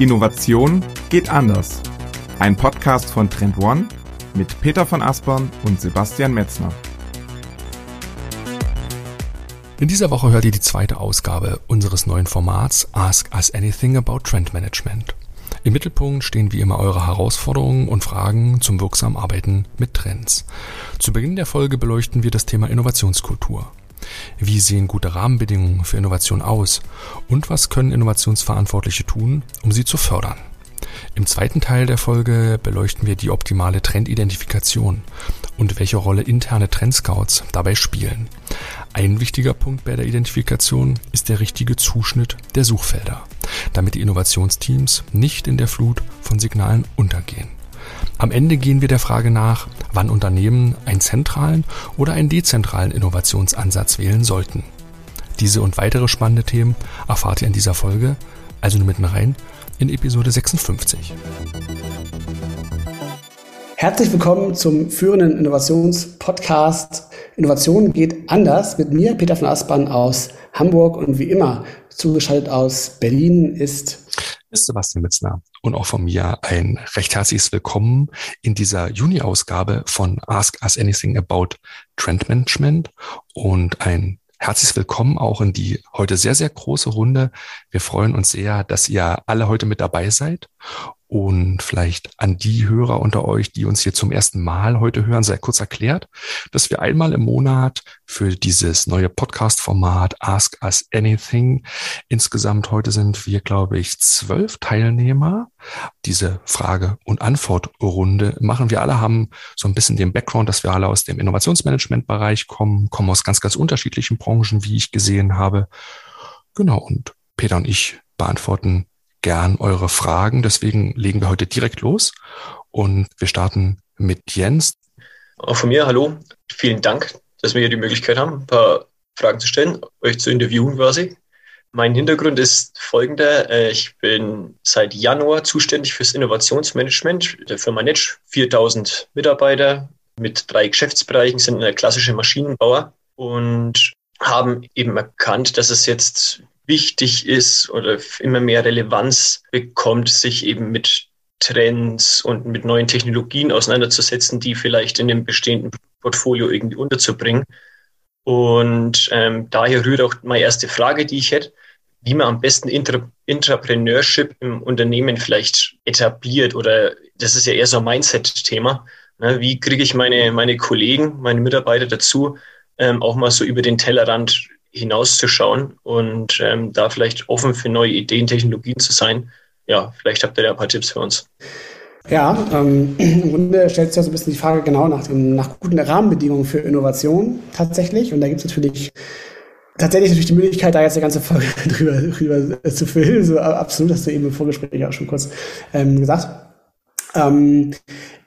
Innovation geht anders. Ein Podcast von Trend One mit Peter von Aspern und Sebastian Metzner. In dieser Woche hört ihr die zweite Ausgabe unseres neuen Formats Ask Us Anything About Trend Management. Im Mittelpunkt stehen wie immer eure Herausforderungen und Fragen zum wirksamen Arbeiten mit Trends. Zu Beginn der Folge beleuchten wir das Thema Innovationskultur. Wie sehen gute Rahmenbedingungen für Innovation aus? Und was können Innovationsverantwortliche tun, um sie zu fördern? Im zweiten Teil der Folge beleuchten wir die optimale Trendidentifikation und welche Rolle interne Trendscouts dabei spielen. Ein wichtiger Punkt bei der Identifikation ist der richtige Zuschnitt der Suchfelder, damit die Innovationsteams nicht in der Flut von Signalen untergehen. Am Ende gehen wir der Frage nach, wann Unternehmen einen zentralen oder einen dezentralen Innovationsansatz wählen sollten. Diese und weitere spannende Themen erfahrt ihr in dieser Folge, also nur mitten rein, in Episode 56. Herzlich willkommen zum führenden Innovationspodcast Innovation geht anders mit mir, Peter von Aspern aus Hamburg und wie immer zugeschaltet aus Berlin ist ist Sebastian Mitzner und auch von mir ein recht herzliches Willkommen in dieser Juni-Ausgabe von Ask Us Anything About Trend Management und ein herzliches Willkommen auch in die heute sehr, sehr große Runde. Wir freuen uns sehr, dass ihr alle heute mit dabei seid und vielleicht an die Hörer unter euch, die uns hier zum ersten Mal heute hören, sei kurz erklärt, dass wir einmal im Monat für dieses neue Podcast-Format Ask Us Anything insgesamt heute sind wir, glaube ich, zwölf Teilnehmer. Diese Frage- und Antwortrunde machen wir alle, haben so ein bisschen den Background, dass wir alle aus dem Innovationsmanagement-Bereich kommen, kommen aus ganz, ganz unterschiedlichen Branchen, wie ich gesehen habe. Genau. Und Peter und ich beantworten gern eure Fragen. Deswegen legen wir heute direkt los und wir starten mit Jens. Auch von mir, hallo. Vielen Dank, dass wir hier die Möglichkeit haben, ein paar Fragen zu stellen, euch zu interviewen quasi. Mein Hintergrund ist folgender. Äh, ich bin seit Januar zuständig fürs Innovationsmanagement der Firma Netsch. 4000 Mitarbeiter mit drei Geschäftsbereichen, sind eine klassische Maschinenbauer und haben eben erkannt, dass es jetzt wichtig ist oder immer mehr Relevanz bekommt, sich eben mit Trends und mit neuen Technologien auseinanderzusetzen, die vielleicht in dem bestehenden Portfolio irgendwie unterzubringen. Und ähm, daher rührt auch meine erste Frage, die ich hätte, wie man am besten Intra Intrapreneurship im Unternehmen vielleicht etabliert oder das ist ja eher so ein Mindset-Thema. Ne? Wie kriege ich meine, meine Kollegen, meine Mitarbeiter dazu, ähm, auch mal so über den Tellerrand hinauszuschauen und ähm, da vielleicht offen für neue Ideen, Technologien zu sein. Ja, vielleicht habt ihr da ein paar Tipps für uns. Ja, ähm, im Grunde stellt sich ja so ein bisschen die Frage genau nach, dem, nach guten Rahmenbedingungen für Innovation tatsächlich. Und da gibt es natürlich tatsächlich natürlich die Möglichkeit, da jetzt eine ganze Folge drüber, drüber zu füllen. So absolut, hast du eben im Vorgespräch auch schon kurz ähm, gesagt. Ähm,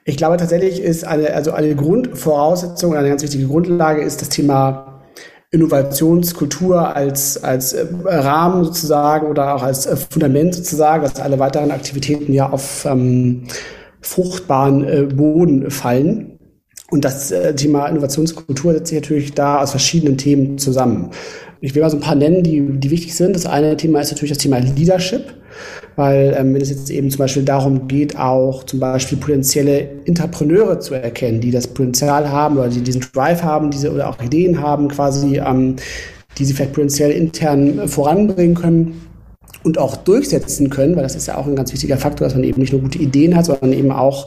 ich glaube tatsächlich ist eine, also eine Grundvoraussetzung, eine ganz wichtige Grundlage ist das Thema Innovationskultur als, als äh, Rahmen sozusagen oder auch als äh, Fundament sozusagen, dass alle weiteren Aktivitäten ja auf ähm, fruchtbaren äh, Boden fallen. Und das äh, Thema Innovationskultur setzt sich natürlich da aus verschiedenen Themen zusammen. Ich will mal so ein paar nennen, die, die wichtig sind. Das eine Thema ist natürlich das Thema Leadership weil ähm, wenn es jetzt eben zum Beispiel darum geht, auch zum Beispiel potenzielle Interpreneure zu erkennen, die das Potenzial haben oder die diesen Drive haben, diese oder auch Ideen haben, quasi, ähm, die sie vielleicht potenziell intern voranbringen können und auch durchsetzen können, weil das ist ja auch ein ganz wichtiger Faktor, dass man eben nicht nur gute Ideen hat, sondern eben auch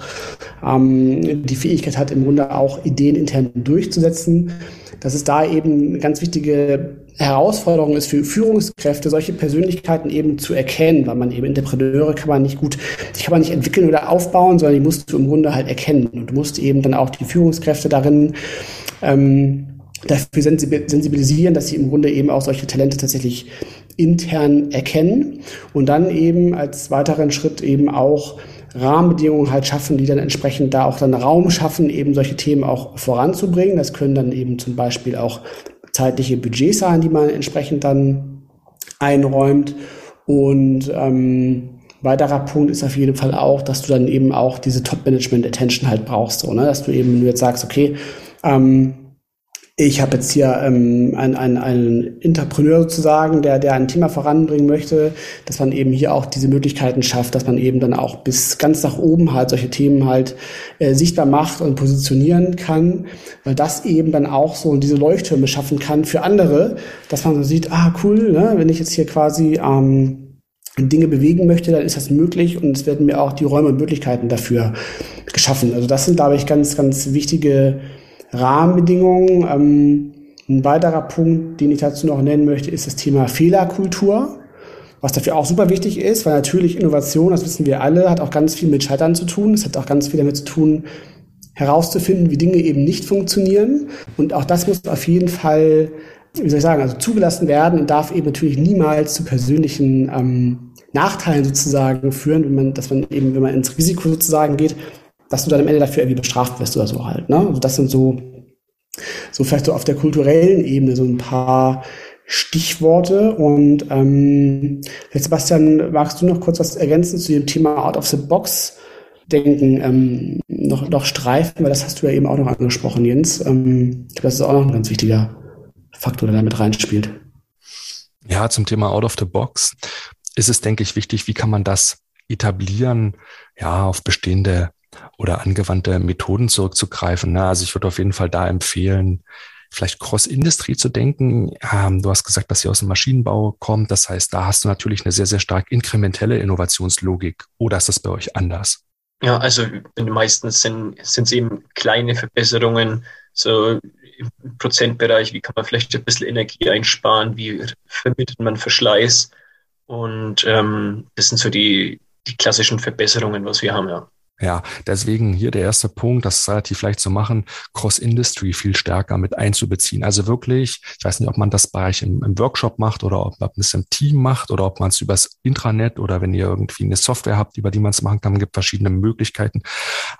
ähm, die Fähigkeit hat, im Grunde auch Ideen intern durchzusetzen. Dass es da eben eine ganz wichtige Herausforderung ist für Führungskräfte, solche Persönlichkeiten eben zu erkennen, weil man eben Entrepreneure kann man nicht gut, die kann man nicht entwickeln oder aufbauen, sondern die musst du im Grunde halt erkennen. Und du musst eben dann auch die Führungskräfte darin ähm, dafür sensibilisieren, dass sie im Grunde eben auch solche Talente tatsächlich intern erkennen und dann eben als weiteren Schritt eben auch Rahmenbedingungen halt schaffen, die dann entsprechend da auch dann Raum schaffen, eben solche Themen auch voranzubringen. Das können dann eben zum Beispiel auch zeitliche Budgets sein, die man entsprechend dann einräumt. Und ähm, weiterer Punkt ist auf jeden Fall auch, dass du dann eben auch diese Top-Management-Attention halt brauchst. So, ne? Dass du eben, wenn jetzt sagst, okay, ähm, ich habe jetzt hier ähm, einen, einen, einen Entrepreneur sozusagen, der, der ein Thema voranbringen möchte, dass man eben hier auch diese Möglichkeiten schafft, dass man eben dann auch bis ganz nach oben halt solche Themen halt äh, sichtbar macht und positionieren kann, weil das eben dann auch so diese Leuchttürme schaffen kann für andere, dass man so sieht, ah cool, ne, wenn ich jetzt hier quasi ähm, Dinge bewegen möchte, dann ist das möglich und es werden mir auch die Räume und Möglichkeiten dafür geschaffen. Also das sind, glaube ich, ganz, ganz wichtige Rahmenbedingungen. Ähm, ein weiterer Punkt, den ich dazu noch nennen möchte, ist das Thema Fehlerkultur, was dafür auch super wichtig ist, weil natürlich Innovation, das wissen wir alle, hat auch ganz viel mit Scheitern zu tun. Es hat auch ganz viel damit zu tun, herauszufinden, wie Dinge eben nicht funktionieren. Und auch das muss auf jeden Fall, wie soll ich sagen, also zugelassen werden und darf eben natürlich niemals zu persönlichen ähm, Nachteilen sozusagen führen, wenn man, dass man eben, wenn man ins Risiko sozusagen geht, dass du dann am Ende dafür irgendwie bestraft wirst oder so halt. Ne? Also das sind so, so vielleicht so auf der kulturellen Ebene so ein paar Stichworte. Und ähm, Sebastian, magst du noch kurz was ergänzen zu dem Thema Out of the Box? Denken ähm, noch, noch streifen, weil das hast du ja eben auch noch angesprochen, Jens. Ähm, das ist auch noch ein ganz wichtiger Faktor, der da mit reinspielt. Ja, zum Thema Out of the Box ist es, denke ich, wichtig, wie kann man das etablieren, ja, auf bestehende oder angewandte Methoden zurückzugreifen. Ne? Also ich würde auf jeden Fall da empfehlen, vielleicht Cross-Industrie zu denken. Ähm, du hast gesagt, dass sie aus dem Maschinenbau kommt. Das heißt, da hast du natürlich eine sehr, sehr stark inkrementelle Innovationslogik. Oder ist das bei euch anders? Ja, also meistens sind es eben kleine Verbesserungen, so im Prozentbereich, wie kann man vielleicht ein bisschen Energie einsparen, wie vermittelt man Verschleiß. Und ähm, das sind so die, die klassischen Verbesserungen, was wir haben, ja. Ja, deswegen hier der erste Punkt, das ist relativ leicht zu machen, Cross-Industry viel stärker mit einzubeziehen. Also wirklich, ich weiß nicht, ob man das bei euch im, im Workshop macht oder ob man es im Team macht oder ob man es übers Intranet oder wenn ihr irgendwie eine Software habt, über die man es machen kann, gibt verschiedene Möglichkeiten,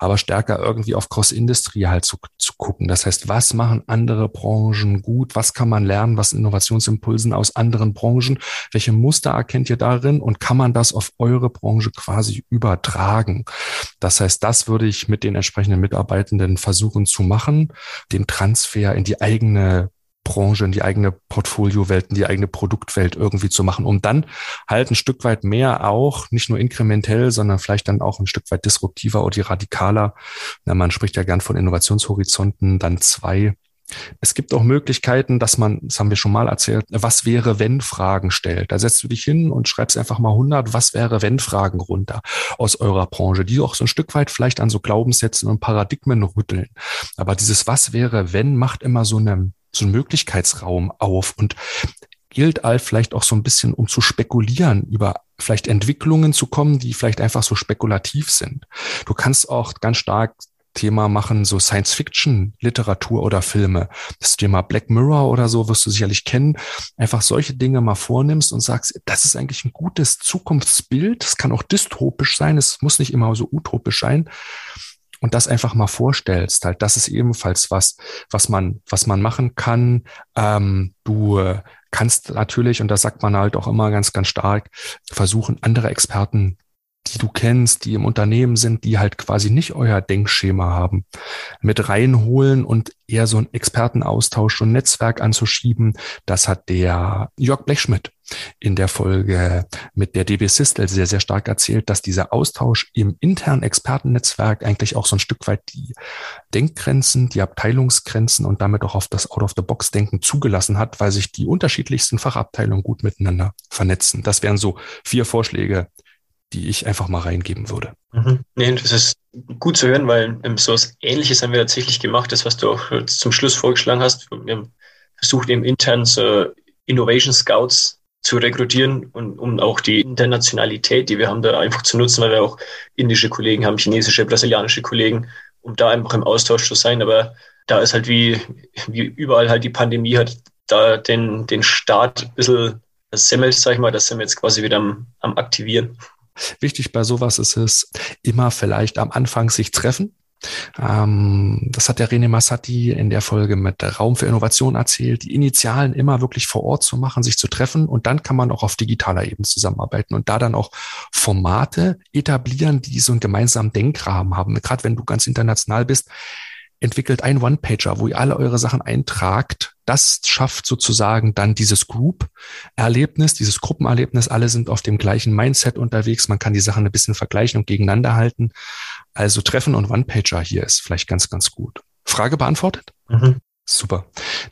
aber stärker irgendwie auf Cross-Industry halt zu, zu gucken. Das heißt, was machen andere Branchen gut? Was kann man lernen? Was Innovationsimpulsen aus anderen Branchen? Welche Muster erkennt ihr darin? Und kann man das auf eure Branche quasi übertragen? Das das heißt, das würde ich mit den entsprechenden Mitarbeitenden versuchen zu machen, den Transfer in die eigene Branche, in die eigene Portfoliowelt, in die eigene Produktwelt irgendwie zu machen, um dann halt ein Stück weit mehr auch, nicht nur inkrementell, sondern vielleicht dann auch ein Stück weit disruptiver oder radikaler. Na, man spricht ja gern von Innovationshorizonten, dann zwei es gibt auch Möglichkeiten, dass man, das haben wir schon mal erzählt, was wäre, wenn Fragen stellt. Da setzt du dich hin und schreibst einfach mal 100 was wäre, wenn Fragen runter aus eurer Branche, die auch so ein Stück weit vielleicht an so Glaubenssätzen und Paradigmen rütteln. Aber dieses was wäre, wenn macht immer so, eine, so einen Möglichkeitsraum auf und gilt all vielleicht auch so ein bisschen, um zu spekulieren über vielleicht Entwicklungen zu kommen, die vielleicht einfach so spekulativ sind. Du kannst auch ganz stark Thema machen, so Science-Fiction-Literatur oder Filme. Das Thema Black Mirror oder so wirst du sicherlich kennen. Einfach solche Dinge mal vornimmst und sagst, das ist eigentlich ein gutes Zukunftsbild. Es kann auch dystopisch sein. Es muss nicht immer so utopisch sein. Und das einfach mal vorstellst, halt, das ist ebenfalls was, was man, was man machen kann. Ähm, du kannst natürlich, und das sagt man halt auch immer ganz, ganz stark, versuchen, andere Experten die du kennst, die im Unternehmen sind, die halt quasi nicht euer Denkschema haben, mit reinholen und eher so einen Expertenaustausch und Netzwerk anzuschieben. Das hat der Jörg Blechschmidt in der Folge mit der DB Sistel sehr, sehr stark erzählt, dass dieser Austausch im internen Expertennetzwerk eigentlich auch so ein Stück weit die Denkgrenzen, die Abteilungsgrenzen und damit auch auf das Out-of-the-Box-Denken zugelassen hat, weil sich die unterschiedlichsten Fachabteilungen gut miteinander vernetzen. Das wären so vier Vorschläge, die ich einfach mal reingeben würde. Mhm. Nee, das ist gut zu hören, weil ähm, so was Ähnliches haben wir tatsächlich gemacht, das, was du auch zum Schluss vorgeschlagen hast. Wir haben versucht, eben intern so Innovation Scouts zu rekrutieren und um auch die Internationalität, die wir haben, da einfach zu nutzen, weil wir auch indische Kollegen haben, chinesische, brasilianische Kollegen, um da einfach im Austausch zu sein. Aber da ist halt wie, wie überall halt die Pandemie hat da den, den Start ein bisschen semmelt, sag ich mal, das sind wir jetzt quasi wieder am, am Aktivieren. Wichtig bei sowas ist es, immer vielleicht am Anfang sich treffen. Ähm, das hat der René Massati in der Folge mit Raum für Innovation erzählt, die Initialen immer wirklich vor Ort zu machen, sich zu treffen und dann kann man auch auf digitaler Ebene zusammenarbeiten und da dann auch Formate etablieren, die so einen gemeinsamen Denkrahmen haben. Gerade wenn du ganz international bist, entwickelt einen One-Pager, wo ihr alle eure Sachen eintragt. Das schafft sozusagen dann dieses Group-Erlebnis, dieses Gruppenerlebnis. Alle sind auf dem gleichen Mindset unterwegs. Man kann die Sachen ein bisschen vergleichen und gegeneinander halten. Also Treffen und One-Pager hier ist vielleicht ganz, ganz gut. Frage beantwortet? Mhm. Super.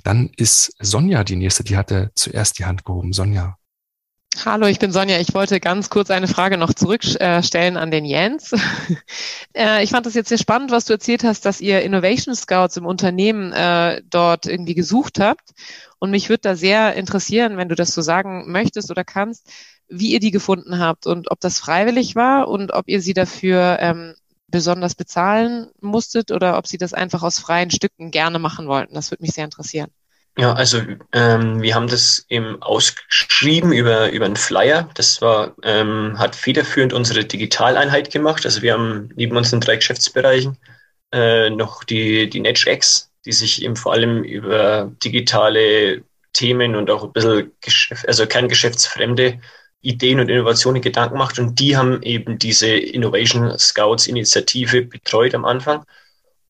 Dann ist Sonja die nächste, die hatte zuerst die Hand gehoben. Sonja. Hallo, ich bin Sonja. Ich wollte ganz kurz eine Frage noch zurückstellen an den Jens. Äh, ich fand das jetzt sehr spannend, was du erzählt hast, dass ihr Innovation Scouts im Unternehmen äh, dort irgendwie gesucht habt. Und mich würde da sehr interessieren, wenn du das so sagen möchtest oder kannst, wie ihr die gefunden habt und ob das freiwillig war und ob ihr sie dafür ähm, besonders bezahlen musstet oder ob sie das einfach aus freien Stücken gerne machen wollten. Das würde mich sehr interessieren. Ja, also ähm, wir haben das eben ausgeschrieben über, über einen Flyer. Das war, ähm, hat federführend unsere Digitaleinheit gemacht. Also wir haben neben unseren drei Geschäftsbereichen äh, noch die, die NetchX, die sich eben vor allem über digitale Themen und auch ein bisschen Geschäft, also kerngeschäftsfremde Ideen und Innovationen Gedanken macht. Und die haben eben diese Innovation Scouts Initiative betreut am Anfang.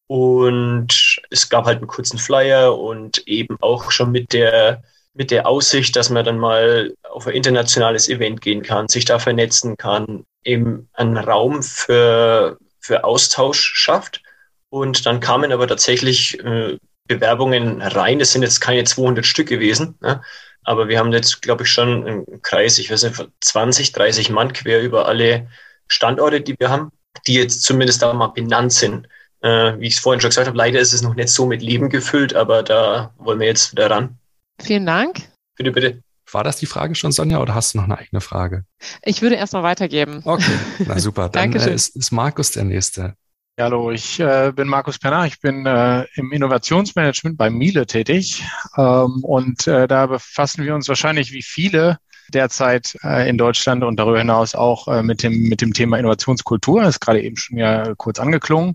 Und es gab halt einen kurzen Flyer und eben auch schon mit der, mit der Aussicht, dass man dann mal auf ein internationales Event gehen kann, sich da vernetzen kann, eben einen Raum für, für Austausch schafft. Und dann kamen aber tatsächlich äh, Bewerbungen rein. Das sind jetzt keine 200 Stück gewesen. Ne? Aber wir haben jetzt, glaube ich, schon einen Kreis, ich weiß nicht, 20, 30 Mann quer über alle Standorte, die wir haben, die jetzt zumindest da mal benannt sind. Äh, wie ich es vorhin schon gesagt habe, leider ist es noch nicht so mit Leben gefüllt, aber da wollen wir jetzt wieder ran. Vielen Dank. Bitte, bitte. War das die Frage schon, Sonja, oder hast du noch eine eigene Frage? Ich würde erstmal weitergeben. Okay, na super. Dann äh, ist, ist Markus der Nächste. Hallo, ich äh, bin Markus Penner. Ich bin äh, im Innovationsmanagement bei Miele tätig. Ähm, und äh, da befassen wir uns wahrscheinlich wie viele derzeit äh, in Deutschland und darüber hinaus auch äh, mit, dem, mit dem Thema Innovationskultur. Das ist gerade eben schon ja kurz angeklungen.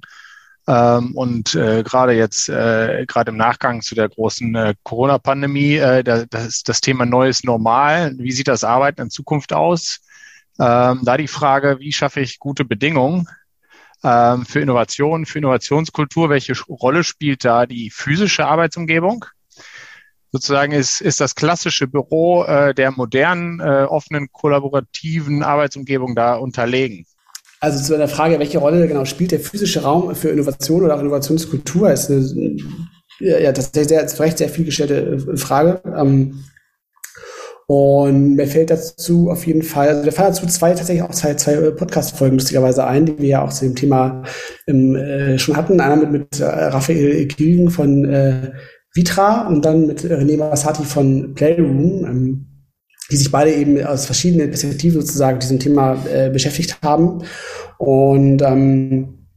Ähm, und äh, gerade jetzt, äh, gerade im Nachgang zu der großen äh, Corona-Pandemie, äh, da, das das Thema neues Normal. Wie sieht das Arbeiten in Zukunft aus? Ähm, da die Frage, wie schaffe ich gute Bedingungen ähm, für Innovation, für Innovationskultur. Welche Rolle spielt da die physische Arbeitsumgebung? Sozusagen ist, ist das klassische Büro äh, der modernen, äh, offenen, kollaborativen Arbeitsumgebung da unterlegen. Also zu der Frage, welche Rolle genau spielt der physische Raum für Innovation oder auch Innovationskultur, ist eine, ja, eine sehr, zu Recht sehr viel gestellte äh, Frage. Ähm, und mir fällt dazu auf jeden Fall, also mir fallen dazu zwei tatsächlich auch zwei, zwei Podcast-Folgen lustigerweise ein, die wir ja auch zu dem Thema ähm, äh, schon hatten. Einer mit, mit äh, Raphael Kilgen von äh, Vitra und dann mit René Massati von Playroom, ähm, die sich beide eben aus verschiedenen Perspektiven sozusagen diesem Thema äh, beschäftigt haben. Und ähm,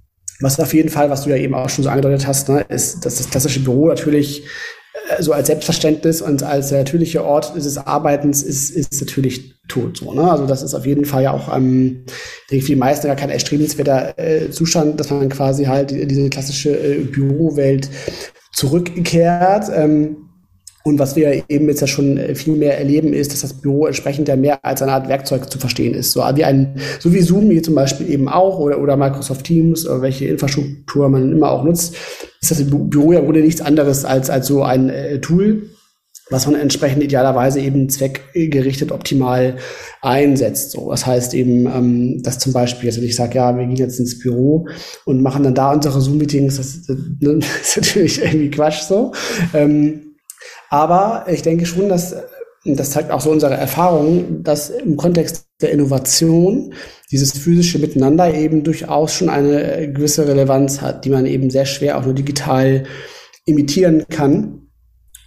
was auf jeden Fall, was du ja eben auch schon so angedeutet hast, ne, ist, dass das klassische Büro natürlich so als Selbstverständnis und als der natürliche Ort des Arbeitens ist, ist natürlich tot. So, ne? Also das ist auf jeden Fall ja auch, ähm, denke ich, für die meisten gar kein erstrebenswerter äh, Zustand, dass man quasi halt diese klassische äh, Bürowelt zurückkehrt. Ähm, und was wir eben jetzt ja schon äh, viel mehr erleben, ist, dass das Büro entsprechend ja mehr als eine Art Werkzeug zu verstehen ist. So wie ein, so wie Zoom hier zum Beispiel eben auch oder, oder Microsoft Teams oder welche Infrastruktur man immer auch nutzt, ist das Büro ja wohl nichts anderes als, als so ein äh, Tool, was man entsprechend idealerweise eben zweckgerichtet optimal einsetzt. So, das heißt eben, ähm, dass zum Beispiel, also ich sage, ja, wir gehen jetzt ins Büro und machen dann da unsere Zoom-Meetings, das, das, ist natürlich irgendwie Quatsch so. Ähm, aber ich denke schon, dass das zeigt auch so unsere Erfahrung, dass im Kontext der Innovation dieses physische Miteinander eben durchaus schon eine gewisse Relevanz hat, die man eben sehr schwer auch nur digital imitieren kann.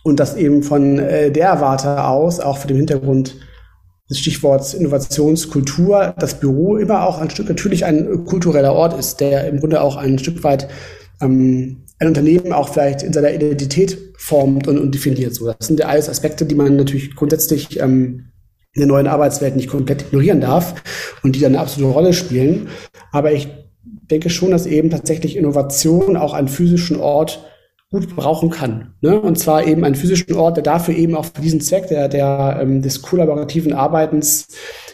Und das eben von äh, der Warte aus, auch vor dem Hintergrund des Stichworts Innovationskultur, das Büro immer auch ein Stück natürlich ein kultureller Ort ist, der im Grunde auch ein Stück weit ähm, ein Unternehmen auch vielleicht in seiner Identität formt und, und definiert. So, das sind ja alles Aspekte, die man natürlich grundsätzlich ähm, in der neuen Arbeitswelt nicht komplett ignorieren darf und die dann eine absolute Rolle spielen. Aber ich denke schon, dass eben tatsächlich Innovation auch einen physischen Ort gut brauchen kann. Ne? Und zwar eben einen physischen Ort, der dafür eben auch für diesen Zweck der, der, ähm, des kollaborativen Arbeitens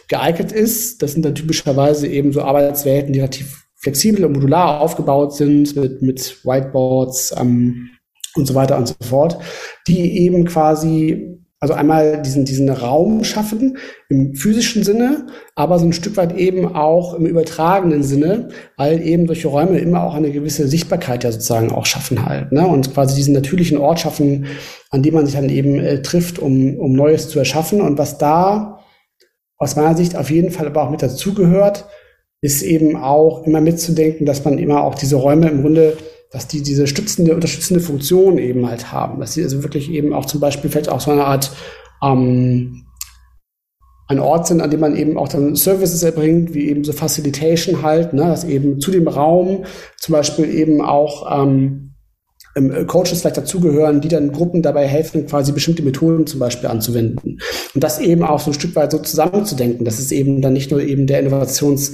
geeignet ist. Das sind dann typischerweise eben so Arbeitswelten, die relativ flexibel und modular aufgebaut sind mit, mit Whiteboards ähm, und so weiter und so fort, die eben quasi also einmal diesen, diesen Raum schaffen im physischen Sinne, aber so ein Stück weit eben auch im übertragenen Sinne, weil eben solche Räume immer auch eine gewisse Sichtbarkeit ja sozusagen auch schaffen halt. Ne? Und quasi diesen natürlichen Ort schaffen, an dem man sich dann eben äh, trifft, um, um Neues zu erschaffen. Und was da aus meiner Sicht auf jeden Fall aber auch mit dazugehört, ist eben auch immer mitzudenken, dass man immer auch diese Räume im Grunde dass die diese stützende, unterstützende Funktion eben halt haben. Dass sie also wirklich eben auch zum Beispiel vielleicht auch so eine Art ähm, ein Ort sind, an dem man eben auch dann Services erbringt, wie eben so Facilitation halt, ne, dass eben zu dem Raum zum Beispiel eben auch ähm, ähm Coaches vielleicht dazugehören, die dann Gruppen dabei helfen, quasi bestimmte Methoden zum Beispiel anzuwenden. Und das eben auch so ein Stück weit so zusammenzudenken, dass es eben dann nicht nur eben der Innovations-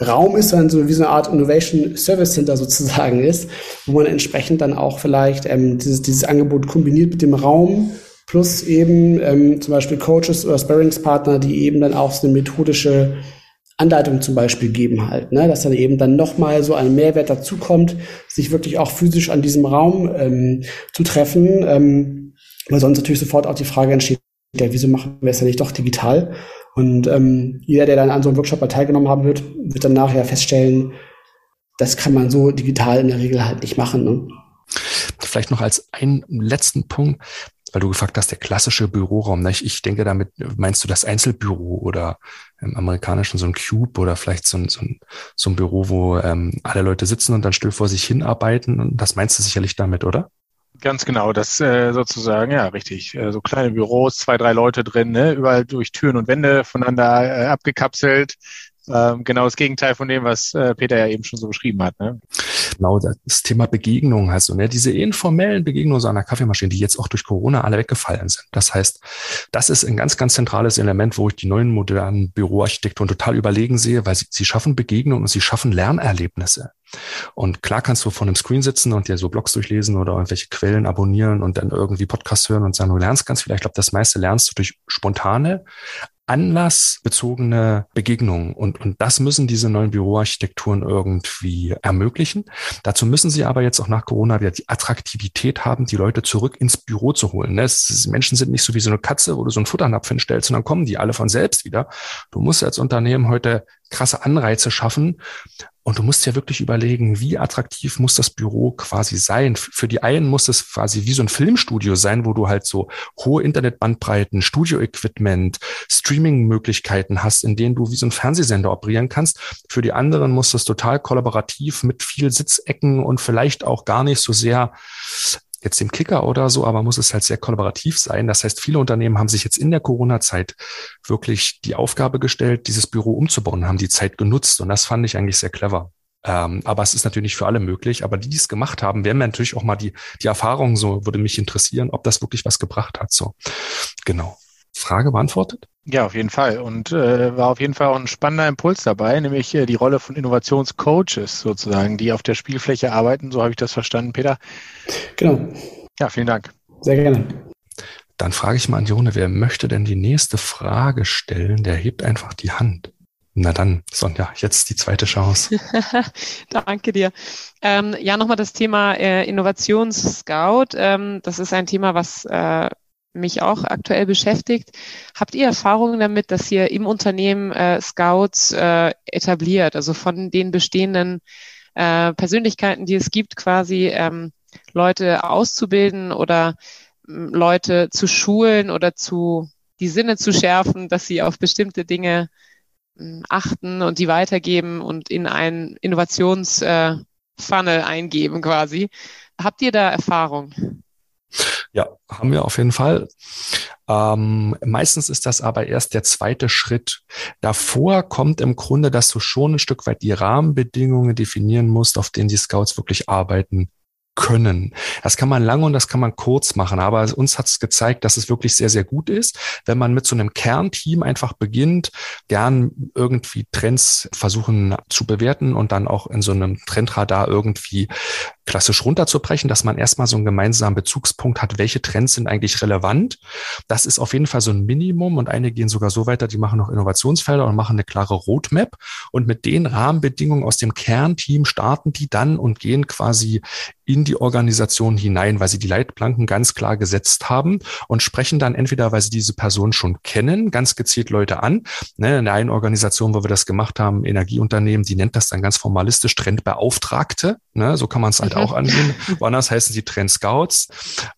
Raum ist, sondern so wie so eine Art Innovation Service Center sozusagen ist, wo man entsprechend dann auch vielleicht ähm, dieses, dieses Angebot kombiniert mit dem Raum plus eben ähm, zum Beispiel Coaches oder Sparringspartner, die eben dann auch so eine methodische Anleitung zum Beispiel geben halt, ne? dass dann eben dann nochmal so ein Mehrwert dazukommt, sich wirklich auch physisch an diesem Raum ähm, zu treffen, ähm, weil sonst natürlich sofort auch die Frage entsteht, ja, wieso machen wir es ja nicht doch digital? Und ähm, jeder, der dann an so einem Workshop teilgenommen haben wird, wird dann nachher feststellen, das kann man so digital in der Regel halt nicht machen. Ne? Vielleicht noch als einen letzten Punkt, weil du gefragt hast, der klassische Büroraum. Ne? Ich denke, damit meinst du das Einzelbüro oder im amerikanischen so ein Cube oder vielleicht so ein, so ein, so ein Büro, wo ähm, alle Leute sitzen und dann still vor sich hinarbeiten. Und das meinst du sicherlich damit, oder? Ganz genau, das äh, sozusagen, ja, richtig. Äh, so kleine Büros, zwei, drei Leute drin, ne? überall durch Türen und Wände voneinander äh, abgekapselt. Ähm, genau das Gegenteil von dem, was äh, Peter ja eben schon so beschrieben hat. Ne? Genau, das Thema Begegnung hast du, ne? diese informellen Begegnungen so an der Kaffeemaschine, die jetzt auch durch Corona alle weggefallen sind. Das heißt, das ist ein ganz, ganz zentrales Element, wo ich die neuen modernen Büroarchitekturen total überlegen sehe, weil sie, sie schaffen Begegnungen und sie schaffen Lernerlebnisse. Und klar kannst du vor einem Screen sitzen und dir so Blogs durchlesen oder irgendwelche Quellen abonnieren und dann irgendwie Podcast hören und sagen, du lernst ganz viel. Ich glaube, das meiste lernst du durch spontane, anlassbezogene Begegnungen. Und, und das müssen diese neuen Büroarchitekturen irgendwie ermöglichen. Dazu müssen sie aber jetzt auch nach Corona wieder die Attraktivität haben, die Leute zurück ins Büro zu holen. Ne? Es, Menschen sind nicht so wie so eine Katze, wo du so einen Futternapf hinstellst und dann kommen die alle von selbst wieder. Du musst als Unternehmen heute krasse Anreize schaffen, und du musst ja wirklich überlegen, wie attraktiv muss das Büro quasi sein. Für die einen muss es quasi wie so ein Filmstudio sein, wo du halt so hohe Internetbandbreiten, Studio-Equipment, Streaming-Möglichkeiten hast, in denen du wie so ein Fernsehsender operieren kannst. Für die anderen muss das total kollaborativ mit viel Sitzecken und vielleicht auch gar nicht so sehr jetzt dem Kicker oder so, aber muss es halt sehr kollaborativ sein. Das heißt, viele Unternehmen haben sich jetzt in der Corona-Zeit wirklich die Aufgabe gestellt, dieses Büro umzubauen, haben die Zeit genutzt und das fand ich eigentlich sehr clever. Ähm, aber es ist natürlich nicht für alle möglich. Aber die, die es gemacht haben, werden natürlich auch mal die, die Erfahrung so, würde mich interessieren, ob das wirklich was gebracht hat. So, genau. Frage beantwortet? Ja, auf jeden Fall. Und äh, war auf jeden Fall auch ein spannender Impuls dabei, nämlich äh, die Rolle von Innovationscoaches sozusagen, die auf der Spielfläche arbeiten. So habe ich das verstanden, Peter. Genau. Ja, vielen Dank. Sehr gerne. Dann frage ich mal an Jone, wer möchte denn die nächste Frage stellen? Der hebt einfach die Hand. Na dann, Sonja, jetzt die zweite Chance. Danke dir. Ähm, ja, nochmal das Thema äh, Innovationsscout. Ähm, das ist ein Thema, was äh, mich auch aktuell beschäftigt. Habt ihr Erfahrungen damit, dass ihr im Unternehmen äh, Scouts äh, etabliert, also von den bestehenden äh, Persönlichkeiten, die es gibt, quasi ähm, Leute auszubilden oder ähm, Leute zu schulen oder zu die Sinne zu schärfen, dass sie auf bestimmte Dinge ähm, achten und die weitergeben und in einen Innovationsfunnel äh, eingeben quasi. Habt ihr da Erfahrung? Ja, haben wir auf jeden Fall. Ähm, meistens ist das aber erst der zweite Schritt. Davor kommt im Grunde, dass du schon ein Stück weit die Rahmenbedingungen definieren musst, auf denen die Scouts wirklich arbeiten können. Das kann man lang und das kann man kurz machen, aber uns hat es gezeigt, dass es wirklich sehr, sehr gut ist, wenn man mit so einem Kernteam einfach beginnt, gern irgendwie Trends versuchen zu bewerten und dann auch in so einem Trendradar irgendwie klassisch runterzubrechen, dass man erstmal so einen gemeinsamen Bezugspunkt hat, welche Trends sind eigentlich relevant. Das ist auf jeden Fall so ein Minimum und einige gehen sogar so weiter, die machen noch Innovationsfelder und machen eine klare Roadmap und mit den Rahmenbedingungen aus dem Kernteam starten die dann und gehen quasi in die Organisation hinein, weil sie die Leitplanken ganz klar gesetzt haben und sprechen dann entweder, weil sie diese Person schon kennen, ganz gezielt Leute an. Ne, in der einen Organisation, wo wir das gemacht haben, Energieunternehmen, die nennt das dann ganz formalistisch Trendbeauftragte. Ne, so kann man es halt auch angehen. Woanders heißen sie Trend Scouts.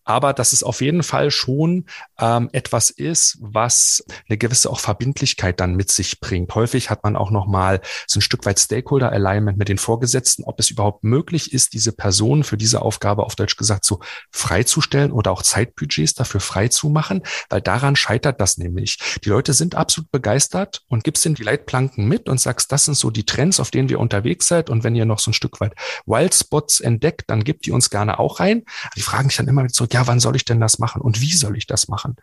Aber dass es auf jeden Fall schon ähm, etwas ist, was eine gewisse auch Verbindlichkeit dann mit sich bringt. Häufig hat man auch nochmal so ein Stück weit Stakeholder Alignment mit den Vorgesetzten, ob es überhaupt möglich ist, diese Person für diese Aufgabe auf Deutsch gesagt so freizustellen oder auch Zeitbudgets dafür freizumachen, weil daran scheitert das nämlich. Die Leute sind absolut begeistert und gibst ihnen die Leitplanken mit und sagst, das sind so die Trends, auf denen wir unterwegs seid und wenn ihr noch so ein Stück weit Wildspots entdeckt, dann gebt die uns gerne auch rein. Die fragen sich dann immer zurück, ja, wann soll ich denn das machen und wie soll ich das machen?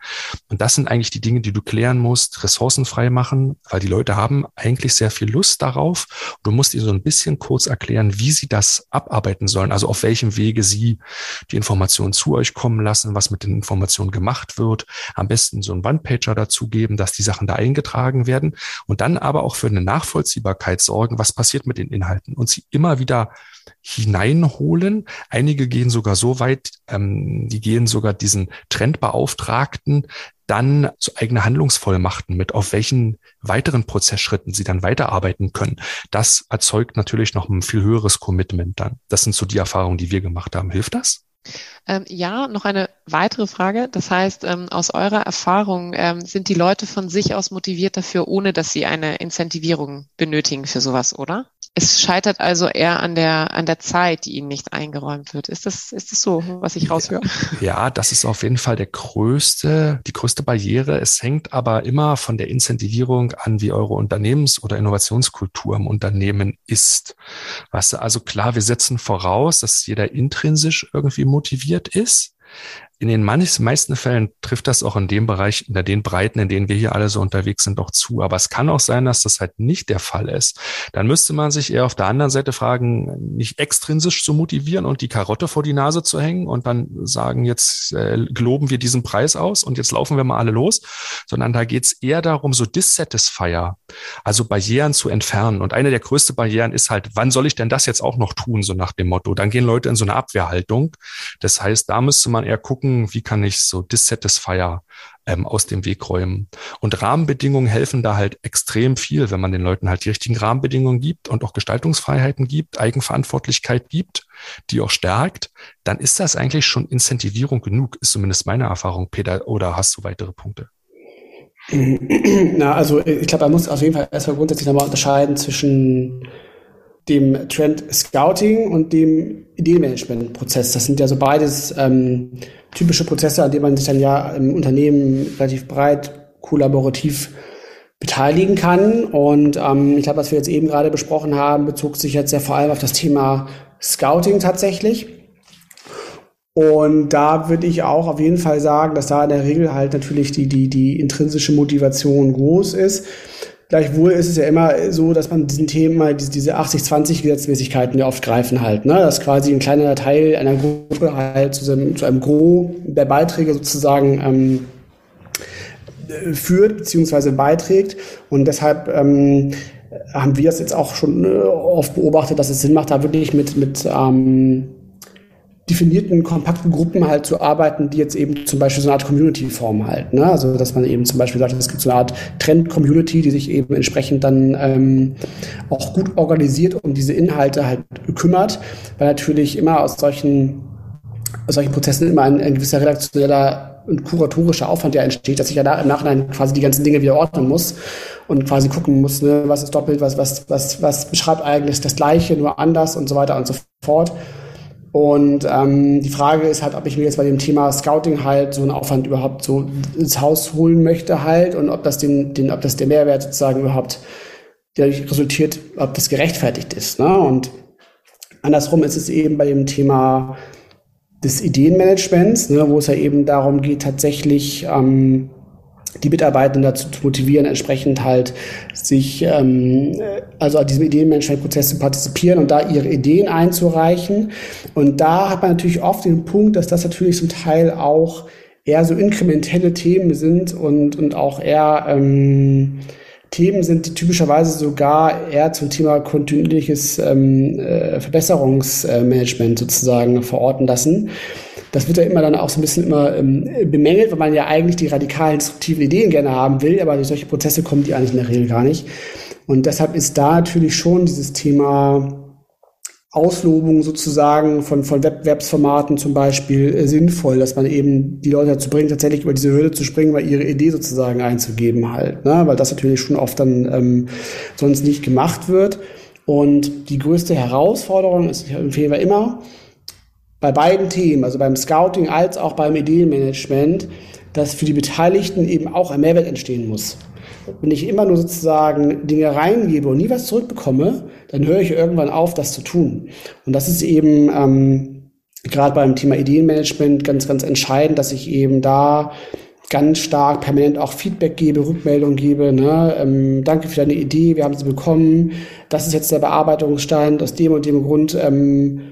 Und das sind eigentlich die Dinge, die du klären musst, ressourcenfrei machen, weil die Leute haben eigentlich sehr viel Lust darauf. Du musst ihnen so ein bisschen kurz erklären, wie sie das abarbeiten sollen, also auf welchem Wege sie die Informationen zu euch kommen lassen, was mit den Informationen gemacht wird. Am besten so ein One-Pager dazugeben, dass die Sachen da eingetragen werden und dann aber auch für eine Nachvollziehbarkeit sorgen, was passiert mit den Inhalten und sie immer wieder hineinholen. Einige gehen sogar so weit, ähm, die gehen sogar diesen Trendbeauftragten dann zu eigene Handlungsvollmachten mit, auf welchen weiteren Prozessschritten sie dann weiterarbeiten können. Das erzeugt natürlich noch ein viel höheres Commitment dann. Das sind so die Erfahrungen, die wir gemacht haben. Hilft das? Ähm, ja, noch eine weitere Frage. Das heißt, ähm, aus eurer Erfahrung ähm, sind die Leute von sich aus motiviert dafür, ohne dass sie eine Incentivierung benötigen für sowas, oder? Es scheitert also eher an der, an der Zeit, die ihnen nicht eingeräumt wird. Ist das, ist das so, was ich raushöre? Ja, das ist auf jeden Fall der größte, die größte Barriere. Es hängt aber immer von der Incentivierung an, wie eure Unternehmens- oder Innovationskultur im Unternehmen ist. Was also klar, wir setzen voraus, dass jeder intrinsisch irgendwie motiviert ist. In den meisten Fällen trifft das auch in dem Bereich, in den Breiten, in denen wir hier alle so unterwegs sind, auch zu. Aber es kann auch sein, dass das halt nicht der Fall ist. Dann müsste man sich eher auf der anderen Seite fragen, nicht extrinsisch zu motivieren und die Karotte vor die Nase zu hängen und dann sagen, jetzt äh, geloben wir diesen Preis aus und jetzt laufen wir mal alle los, sondern da geht es eher darum, so Dissatisfier, also Barrieren zu entfernen. Und eine der größten Barrieren ist halt, wann soll ich denn das jetzt auch noch tun, so nach dem Motto. Dann gehen Leute in so eine Abwehrhaltung. Das heißt, da müsste man eher gucken, gucken, wie kann ich so Dissatisfier ähm, aus dem Weg räumen. Und Rahmenbedingungen helfen da halt extrem viel, wenn man den Leuten halt die richtigen Rahmenbedingungen gibt und auch Gestaltungsfreiheiten gibt, Eigenverantwortlichkeit gibt, die auch stärkt, dann ist das eigentlich schon Incentivierung genug, ist zumindest meine Erfahrung, Peter, oder hast du weitere Punkte? Na, also ich glaube, man muss auf jeden Fall erstmal grundsätzlich nochmal unterscheiden zwischen dem Trend Scouting und dem Ideenmanagement-Prozess. Das sind ja so beides ähm, typische Prozesse, an denen man sich dann ja im Unternehmen relativ breit kollaborativ beteiligen kann. Und ähm, ich glaube, was wir jetzt eben gerade besprochen haben, bezog sich jetzt ja vor allem auf das Thema Scouting tatsächlich. Und da würde ich auch auf jeden Fall sagen, dass da in der Regel halt natürlich die, die, die intrinsische Motivation groß ist. Gleichwohl ist es ja immer so, dass man diesen Themen mal diese, diese 80-20-Gesetzmäßigkeiten ja oft greifen halt, ne? Dass quasi ein kleiner Teil einer Gruppe halt zu, einem, zu einem Gros der Beiträge sozusagen ähm, führt beziehungsweise beiträgt. Und deshalb ähm, haben wir es jetzt auch schon äh, oft beobachtet, dass es Sinn macht, da wirklich mit, mit ähm, definierten, kompakten Gruppen halt zu arbeiten, die jetzt eben zum Beispiel so eine Art Community-Form halt. Ne? Also dass man eben zum Beispiel sagt, es gibt so eine Art Trend-Community, die sich eben entsprechend dann ähm, auch gut organisiert um diese Inhalte halt kümmert, weil natürlich immer aus solchen, aus solchen Prozessen immer ein, ein gewisser redaktioneller und kuratorischer Aufwand ja entsteht, dass ich ja im Nachhinein quasi die ganzen Dinge wieder ordnen muss und quasi gucken muss, ne, was ist doppelt, was, was, was, was beschreibt eigentlich das Gleiche, nur anders und so weiter und so fort. Und ähm, die Frage ist halt, ob ich mir jetzt bei dem Thema Scouting halt so einen Aufwand überhaupt so ins Haus holen möchte halt und ob das den, den ob das der Mehrwert sozusagen überhaupt der resultiert, ob das gerechtfertigt ist. Ne? Und andersrum ist es eben bei dem Thema des Ideenmanagements, ne, wo es ja eben darum geht, tatsächlich ähm, die Mitarbeitenden dazu zu motivieren, entsprechend halt sich, ähm, also an diesem Ideenmanagement-Prozess zu partizipieren und da ihre Ideen einzureichen. Und da hat man natürlich oft den Punkt, dass das natürlich zum Teil auch eher so inkrementelle Themen sind und, und auch eher ähm, Themen sind, die typischerweise sogar eher zum Thema kontinuierliches ähm, äh, Verbesserungsmanagement sozusagen verorten lassen. Das wird ja immer dann auch so ein bisschen immer ähm, bemängelt, weil man ja eigentlich die radikalen, disruptiven Ideen gerne haben will, aber durch solche Prozesse kommen die eigentlich in der Regel gar nicht. Und deshalb ist da natürlich schon dieses Thema Auslobung sozusagen von, von Wettbewerbsformaten zum Beispiel äh, sinnvoll, dass man eben die Leute dazu bringt, tatsächlich über diese Hürde zu springen, weil ihre Idee sozusagen einzugeben halt, ne? weil das natürlich schon oft dann ähm, sonst nicht gemacht wird. Und die größte Herausforderung ist, ich empfehle immer, bei beiden Themen, also beim Scouting als auch beim Ideenmanagement, dass für die Beteiligten eben auch ein Mehrwert entstehen muss. Wenn ich immer nur sozusagen Dinge reingebe und nie was zurückbekomme, dann höre ich irgendwann auf, das zu tun. Und das ist eben ähm, gerade beim Thema Ideenmanagement ganz, ganz entscheidend, dass ich eben da ganz stark permanent auch Feedback gebe, Rückmeldung gebe. Ne? Ähm, danke für deine Idee, wir haben sie bekommen. Das ist jetzt der Bearbeitungsstand. Aus dem und dem Grund ähm,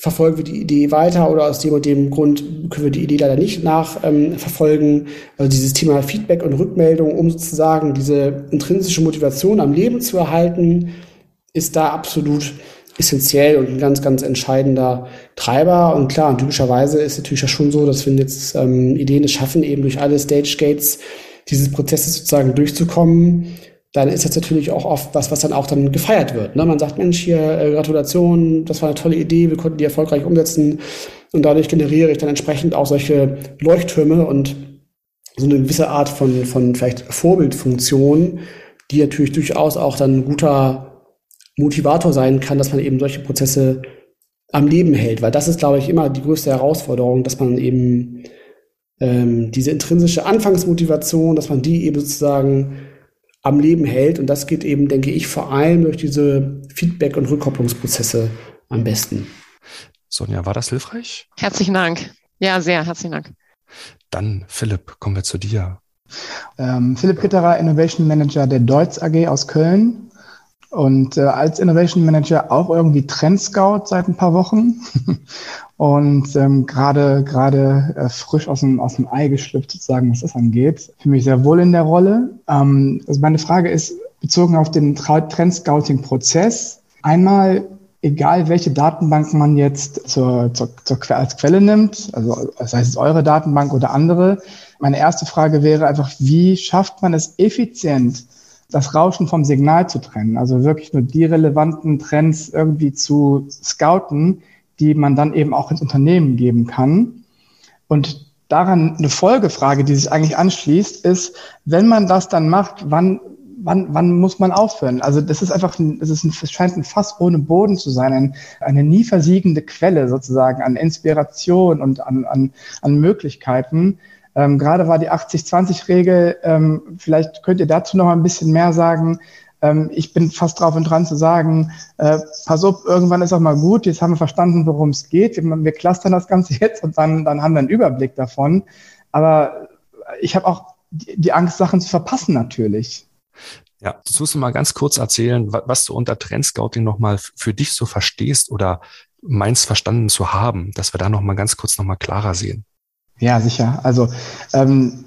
verfolgen wir die Idee weiter oder aus dem und dem Grund können wir die Idee leider nicht nachverfolgen. Ähm, also dieses Thema Feedback und Rückmeldung, um sozusagen diese intrinsische Motivation am Leben zu erhalten, ist da absolut essentiell und ein ganz, ganz entscheidender Treiber. Und klar, und typischerweise ist natürlich ja schon so, dass wenn jetzt ähm, Ideen es schaffen, eben durch alle Stage Gates dieses Prozesses sozusagen durchzukommen, dann ist das natürlich auch oft was, was dann auch dann gefeiert wird. Ne? Man sagt, Mensch, hier, äh, Gratulation, das war eine tolle Idee, wir konnten die erfolgreich umsetzen und dadurch generiere ich dann entsprechend auch solche Leuchttürme und so eine gewisse Art von, von vielleicht Vorbildfunktion, die natürlich durchaus auch dann ein guter Motivator sein kann, dass man eben solche Prozesse am Leben hält. Weil das ist, glaube ich, immer die größte Herausforderung, dass man eben ähm, diese intrinsische Anfangsmotivation, dass man die eben sozusagen am Leben hält. Und das geht eben, denke ich, vor allem durch diese Feedback- und Rückkopplungsprozesse am besten. Sonja, war das hilfreich? Herzlichen Dank. Ja, sehr herzlichen Dank. Dann, Philipp, kommen wir zu dir. Ähm, Philipp Kitterer, Innovation Manager der Deutz AG aus Köln und äh, als Innovation Manager auch irgendwie Trend Scout seit ein paar Wochen und ähm, gerade gerade äh, frisch aus dem aus dem Ei geschlüpft sozusagen, was das angeht. Für mich sehr wohl in der Rolle. Ähm, also meine Frage ist bezogen auf den Trend Scouting Prozess. Einmal egal welche Datenbank man jetzt zur, zur, zur, als Quelle nimmt, also das heißt eure Datenbank oder andere. Meine erste Frage wäre einfach, wie schafft man es effizient, das Rauschen vom Signal zu trennen. Also wirklich nur die relevanten Trends irgendwie zu scouten, die man dann eben auch ins Unternehmen geben kann. Und daran eine Folgefrage, die sich eigentlich anschließt, ist, wenn man das dann macht, wann, wann, wann muss man aufhören? Also das ist einfach, ein, es ist ein, es scheint ein Fass ohne Boden zu sein, ein, eine nie versiegende Quelle sozusagen an Inspiration und an, an, an Möglichkeiten, ähm, gerade war die 80-20-Regel, ähm, vielleicht könnt ihr dazu noch ein bisschen mehr sagen. Ähm, ich bin fast drauf und dran zu sagen, äh, pass auf, irgendwann ist auch mal gut, jetzt haben wir verstanden, worum es geht. Wir, wir clustern das Ganze jetzt und dann, dann haben wir einen Überblick davon. Aber ich habe auch die, die Angst, Sachen zu verpassen natürlich. Ja, das musst du mal ganz kurz erzählen, was du unter Trendscouting nochmal für dich so verstehst oder meinst verstanden zu haben, dass wir da nochmal ganz kurz nochmal klarer sehen. Ja, sicher. Also ähm,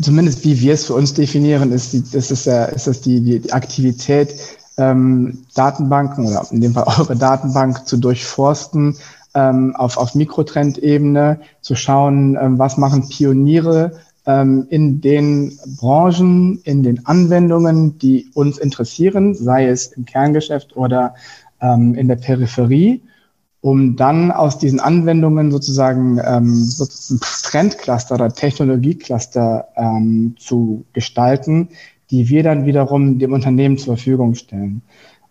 zumindest wie wir es für uns definieren, ist, die, ist, es, äh, ist es die, die Aktivität, ähm, Datenbanken oder in dem Fall eure Datenbank zu durchforsten, ähm, auf, auf Mikrotrendebene, zu schauen, ähm, was machen Pioniere ähm, in den Branchen, in den Anwendungen, die uns interessieren, sei es im Kerngeschäft oder ähm, in der Peripherie um dann aus diesen Anwendungen sozusagen ähm, sozusagen Trendcluster oder Technologiecluster ähm, zu gestalten, die wir dann wiederum dem Unternehmen zur Verfügung stellen.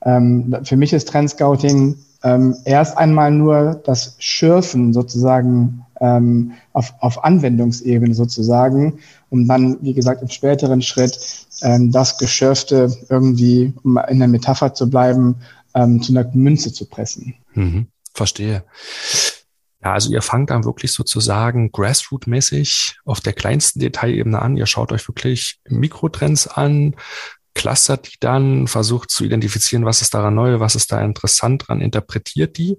Ähm, für mich ist Trendscouting ähm, erst einmal nur das Schürfen sozusagen ähm, auf, auf Anwendungsebene sozusagen, um dann, wie gesagt, im späteren Schritt ähm, das Geschürfte irgendwie, um in der Metapher zu bleiben, ähm, zu einer Münze zu pressen. Mhm. Verstehe. Ja, also ihr fangt dann wirklich sozusagen grassroot-mäßig auf der kleinsten Detailebene an. Ihr schaut euch wirklich Mikrotrends an, clustert die dann, versucht zu identifizieren, was ist daran neu, was ist da interessant dran, interpretiert die.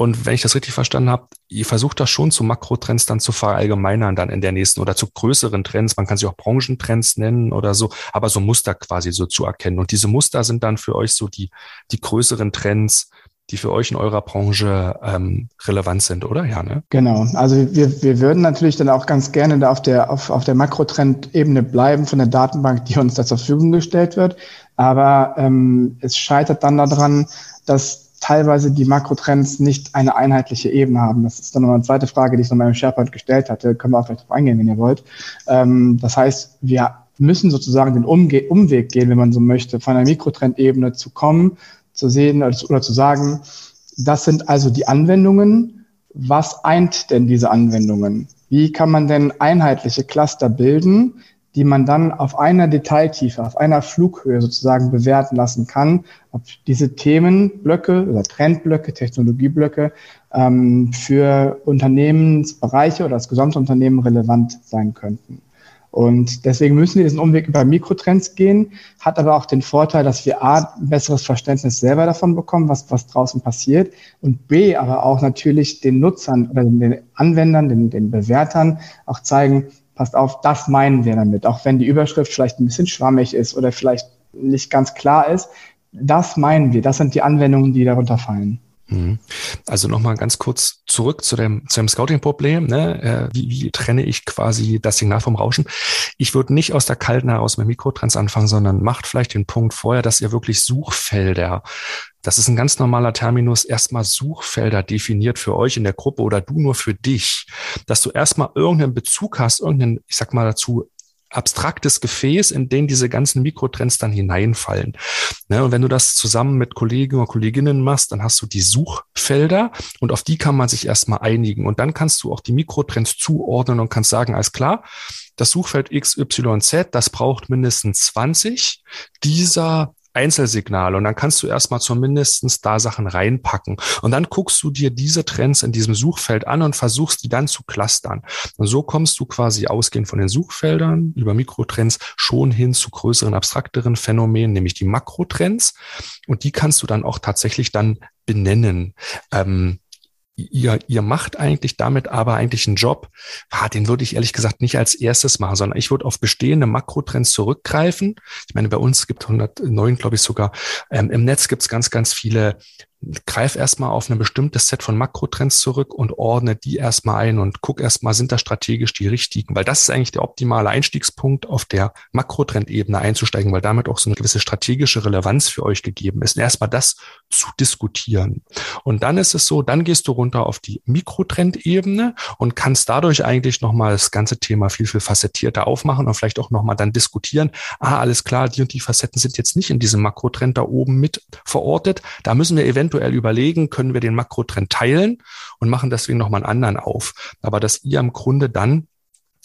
Und wenn ich das richtig verstanden habe, ihr versucht das schon zu Makrotrends dann zu verallgemeinern dann in der nächsten oder zu größeren Trends. Man kann sie auch Branchentrends nennen oder so, aber so Muster quasi so zu erkennen. Und diese Muster sind dann für euch so die, die größeren Trends, die für euch in eurer Branche ähm, relevant sind, oder? Ja, ne? Genau. Also wir, wir würden natürlich dann auch ganz gerne da auf der, auf, auf der Makrotrend-Ebene bleiben von der Datenbank, die uns da zur Verfügung gestellt wird. Aber ähm, es scheitert dann daran, dass teilweise die Makrotrends nicht eine einheitliche Ebene haben. Das ist dann nochmal eine zweite Frage, die ich nochmal im SharePoint gestellt hatte. Können wir auch vielleicht drauf eingehen, wenn ihr wollt. Ähm, das heißt, wir müssen sozusagen den Umge Umweg gehen, wenn man so möchte, von einer Mikrotrendebene zu kommen zu sehen oder zu sagen, das sind also die Anwendungen. Was eint denn diese Anwendungen? Wie kann man denn einheitliche Cluster bilden, die man dann auf einer Detailtiefe, auf einer Flughöhe sozusagen bewerten lassen kann, ob diese Themenblöcke oder Trendblöcke, Technologieblöcke ähm, für Unternehmensbereiche oder das gesamte Unternehmen relevant sein könnten. Und deswegen müssen wir diesen Umweg über Mikrotrends gehen, hat aber auch den Vorteil, dass wir A, ein besseres Verständnis selber davon bekommen, was, was draußen passiert und B, aber auch natürlich den Nutzern oder den Anwendern, den, den Bewertern auch zeigen, passt auf, das meinen wir damit, auch wenn die Überschrift vielleicht ein bisschen schwammig ist oder vielleicht nicht ganz klar ist. Das meinen wir, das sind die Anwendungen, die darunter fallen. Mhm. Also nochmal ganz kurz zurück zu dem, zu dem Scouting-Problem. Ne? Äh, wie, wie trenne ich quasi das Signal vom Rauschen? Ich würde nicht aus der Kalten heraus mit Mikrotrends anfangen, sondern macht vielleicht den Punkt vorher, dass ihr wirklich Suchfelder das ist ein ganz normaler Terminus, erstmal Suchfelder definiert für euch in der Gruppe oder du nur für dich, dass du erstmal irgendeinen Bezug hast, irgendeinen, ich sag mal dazu, abstraktes Gefäß, in den diese ganzen Mikrotrends dann hineinfallen. Ne, und wenn du das zusammen mit Kollegen oder Kolleginnen machst, dann hast du die Suchfelder und auf die kann man sich erstmal einigen. Und dann kannst du auch die Mikrotrends zuordnen und kannst sagen, alles klar, das Suchfeld XYZ, das braucht mindestens 20 dieser Einzelsignale und dann kannst du erstmal zumindestens da Sachen reinpacken. Und dann guckst du dir diese Trends in diesem Suchfeld an und versuchst die dann zu clustern. Und so kommst du quasi ausgehend von den Suchfeldern über Mikrotrends schon hin zu größeren, abstrakteren Phänomenen, nämlich die Makrotrends. Und die kannst du dann auch tatsächlich dann benennen. Ähm, ihr, ihr macht eigentlich damit aber eigentlich einen Job, ah, den würde ich ehrlich gesagt nicht als erstes machen, sondern ich würde auf bestehende Makrotrends zurückgreifen. Ich meine, bei uns gibt 109, glaube ich sogar, ähm, im Netz gibt es ganz, ganz viele greif erstmal auf ein bestimmtes Set von Makrotrends zurück und ordne die erstmal ein und guck erstmal, sind da strategisch die richtigen, weil das ist eigentlich der optimale Einstiegspunkt, auf der Makrotrendebene einzusteigen, weil damit auch so eine gewisse strategische Relevanz für euch gegeben ist. erstmal das zu diskutieren. Und dann ist es so, dann gehst du runter auf die Mikrotrendebene und kannst dadurch eigentlich nochmal das ganze Thema viel, viel facettierter aufmachen und vielleicht auch nochmal dann diskutieren, ah, alles klar, die und die Facetten sind jetzt nicht in diesem Makrotrend da oben mit verortet. Da müssen wir eventuell eventuell überlegen, können wir den Makrotrend teilen und machen deswegen nochmal einen anderen auf. Aber dass ihr im Grunde dann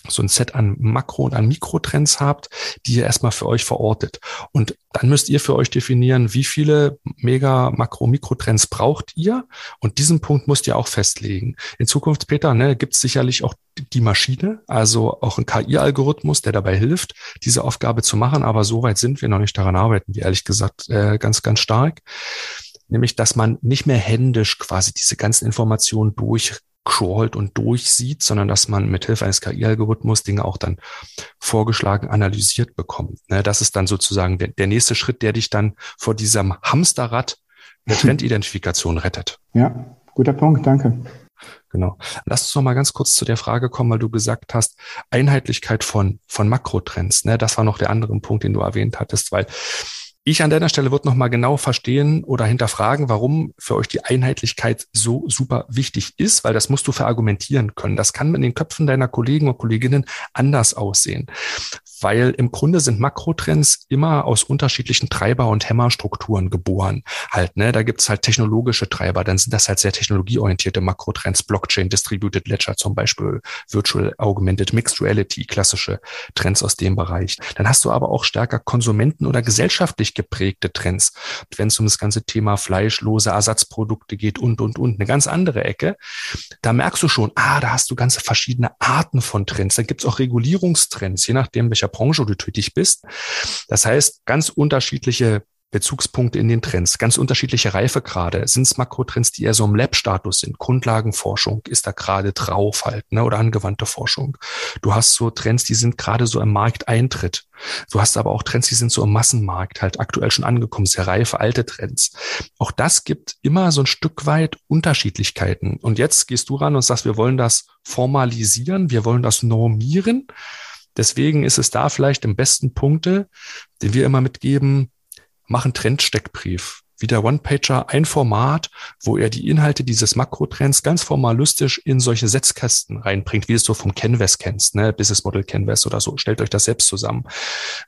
so ein Set an Makro- und an Mikrotrends habt, die ihr erstmal für euch verortet. Und dann müsst ihr für euch definieren, wie viele Mega-, Makro-, Mikrotrends braucht ihr. Und diesen Punkt müsst ihr auch festlegen. In Zukunft, Peter, ne, gibt es sicherlich auch die Maschine, also auch ein KI-Algorithmus, der dabei hilft, diese Aufgabe zu machen. Aber so weit sind wir noch nicht daran arbeiten, wir ehrlich gesagt äh, ganz, ganz stark nämlich dass man nicht mehr händisch quasi diese ganzen Informationen durchcrawlt und durchsieht, sondern dass man mit Hilfe eines KI-Algorithmus Dinge auch dann vorgeschlagen, analysiert bekommt. Ne, das ist dann sozusagen der, der nächste Schritt, der dich dann vor diesem Hamsterrad der Trendidentifikation rettet. Ja, guter Punkt, danke. Genau. Lass uns noch mal ganz kurz zu der Frage kommen, weil du gesagt hast, Einheitlichkeit von, von Makrotrends. Ne? Das war noch der andere Punkt, den du erwähnt hattest, weil ich an deiner Stelle würde nochmal genau verstehen oder hinterfragen, warum für euch die Einheitlichkeit so super wichtig ist, weil das musst du verargumentieren können. Das kann in den Köpfen deiner Kollegen und Kolleginnen anders aussehen. Weil im Grunde sind Makrotrends immer aus unterschiedlichen Treiber- und Hämmerstrukturen geboren. Halt, ne, da gibt's halt technologische Treiber, dann sind das halt sehr technologieorientierte Makrotrends, Blockchain, Distributed Ledger zum Beispiel, Virtual Augmented Mixed Reality, klassische Trends aus dem Bereich. Dann hast du aber auch stärker Konsumenten- oder gesellschaftlich geprägte Trends, wenn es um das ganze Thema fleischlose Ersatzprodukte geht und, und, und, eine ganz andere Ecke. Da merkst du schon, ah, da hast du ganze verschiedene Arten von Trends. Da gibt's auch Regulierungstrends, je nachdem, welcher Branche du tätig bist. Das heißt, ganz unterschiedliche Bezugspunkte in den Trends, ganz unterschiedliche Reifegrade. Sind es Makrotrends, die eher so im Lab-Status sind? Grundlagenforschung ist da gerade drauf halt, ne? oder angewandte Forschung. Du hast so Trends, die sind gerade so im Markteintritt. Du hast aber auch Trends, die sind so im Massenmarkt halt aktuell schon angekommen, sehr reife alte Trends. Auch das gibt immer so ein Stück weit Unterschiedlichkeiten. Und jetzt gehst du ran und sagst, wir wollen das formalisieren, wir wollen das normieren. Deswegen ist es da vielleicht im besten Punkte, den wir immer mitgeben, mach einen Trendsteckbrief wie der One-Pager ein Format, wo er die Inhalte dieses Makrotrends ganz formalistisch in solche Setzkästen reinbringt, wie es du vom Canvas kennst, ne? Business Model Canvas oder so. Stellt euch das selbst zusammen.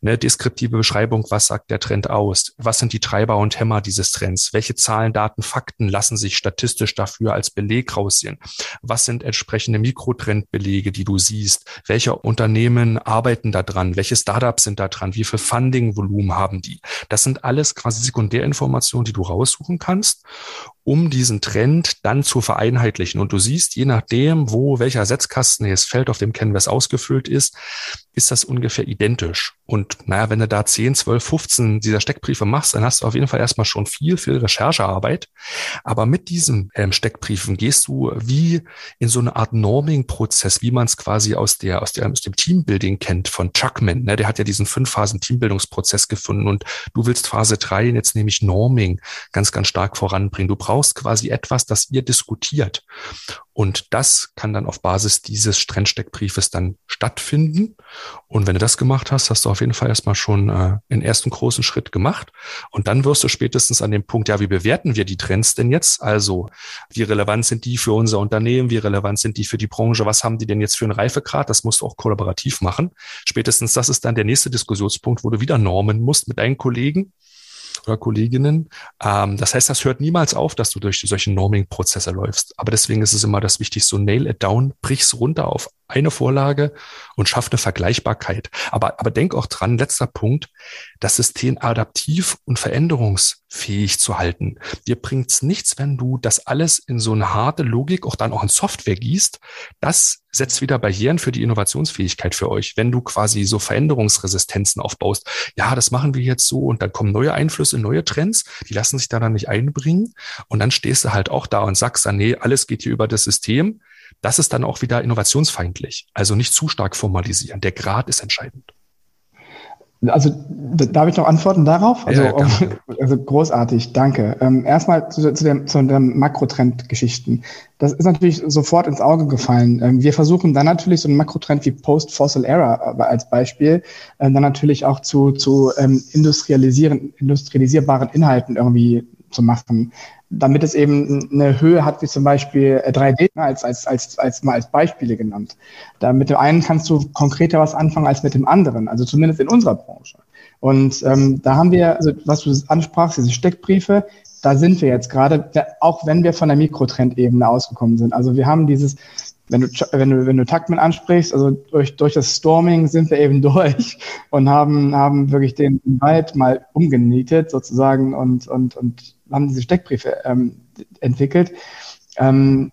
Ne? Deskriptive Beschreibung, was sagt der Trend aus? Was sind die Treiber und Hämmer dieses Trends? Welche Zahlen, Daten, Fakten lassen sich statistisch dafür als Beleg raussehen? Was sind entsprechende Mikrotrendbelege, die du siehst? Welche Unternehmen arbeiten da dran? Welche Startups sind da dran? Wie viel Funding-Volumen haben die? Das sind alles quasi Sekundärinformationen, Informationen, die du raussuchen kannst, um diesen Trend dann zu vereinheitlichen. Und du siehst, je nachdem, wo welcher Setzkasten das Feld auf dem Canvas ausgefüllt ist, ist das ungefähr identisch. Und naja, wenn du da 10, 12, 15 dieser Steckbriefe machst, dann hast du auf jeden Fall erstmal schon viel, viel Recherchearbeit. Aber mit diesen ähm, Steckbriefen gehst du wie in so eine Art Norming-Prozess, wie man es quasi aus der, aus der, aus dem Teambuilding kennt von Chuckman. Ne? Der hat ja diesen fünf Phasen Teambildungsprozess gefunden und du willst Phase drei jetzt nämlich Norming ganz, ganz stark voranbringen. Du brauchst quasi etwas, das ihr diskutiert. Und das kann dann auf Basis dieses Trennsteckbriefes dann stattfinden. Und wenn du das gemacht hast, hast du auf jeden Fall erstmal schon äh, den ersten großen Schritt gemacht. Und dann wirst du spätestens an dem Punkt, ja, wie bewerten wir die Trends denn jetzt? Also, wie relevant sind die für unser Unternehmen? Wie relevant sind die für die Branche? Was haben die denn jetzt für einen Reifegrad? Das musst du auch kollaborativ machen. Spätestens das ist dann der nächste Diskussionspunkt, wo du wieder normen musst mit deinen Kollegen oder Kolleginnen. Ähm, das heißt, das hört niemals auf, dass du durch solche Norming-Prozesse läufst. Aber deswegen ist es immer das Wichtigste, so nail it down, brich's runter auf eine Vorlage und schaff eine Vergleichbarkeit. Aber, aber denk auch dran, letzter Punkt, das System adaptiv und veränderungsfähig zu halten. Dir bringt's nichts, wenn du das alles in so eine harte Logik auch dann auch in Software gießt. Das setzt wieder Barrieren für die Innovationsfähigkeit für euch. Wenn du quasi so Veränderungsresistenzen aufbaust, ja, das machen wir jetzt so und dann kommen neue Einflüsse, neue Trends, die lassen sich da dann nicht einbringen und dann stehst du halt auch da und sagst nee, alles geht hier über das System das ist dann auch wieder innovationsfeindlich. Also nicht zu stark formalisieren. Der Grad ist entscheidend. Also darf ich noch antworten darauf? Also, ja, also großartig, danke. Ähm, erstmal zu, zu, der, zu den Makrotrend-Geschichten. Das ist natürlich sofort ins Auge gefallen. Ähm, wir versuchen dann natürlich so einen Makrotrend wie Post-Fossil Era äh, als Beispiel äh, dann natürlich auch zu, zu ähm, industrialisieren, industrialisierbaren Inhalten irgendwie zu machen damit es eben eine Höhe hat, wie zum Beispiel 3D, äh, ne, als, als, als, als mal als Beispiele genannt. Da mit dem einen kannst du konkreter was anfangen als mit dem anderen, also zumindest in unserer Branche. Und ähm, da haben wir, also was du ansprachst, diese Steckbriefe, da sind wir jetzt gerade, auch wenn wir von der Mikrotrendebene ausgekommen sind. Also wir haben dieses, wenn du, wenn du, wenn du Taktman ansprichst, also durch, durch das Storming sind wir eben durch und haben, haben wirklich den Wald mal umgenietet sozusagen und, und, und haben diese Steckbriefe ähm, entwickelt. Ähm,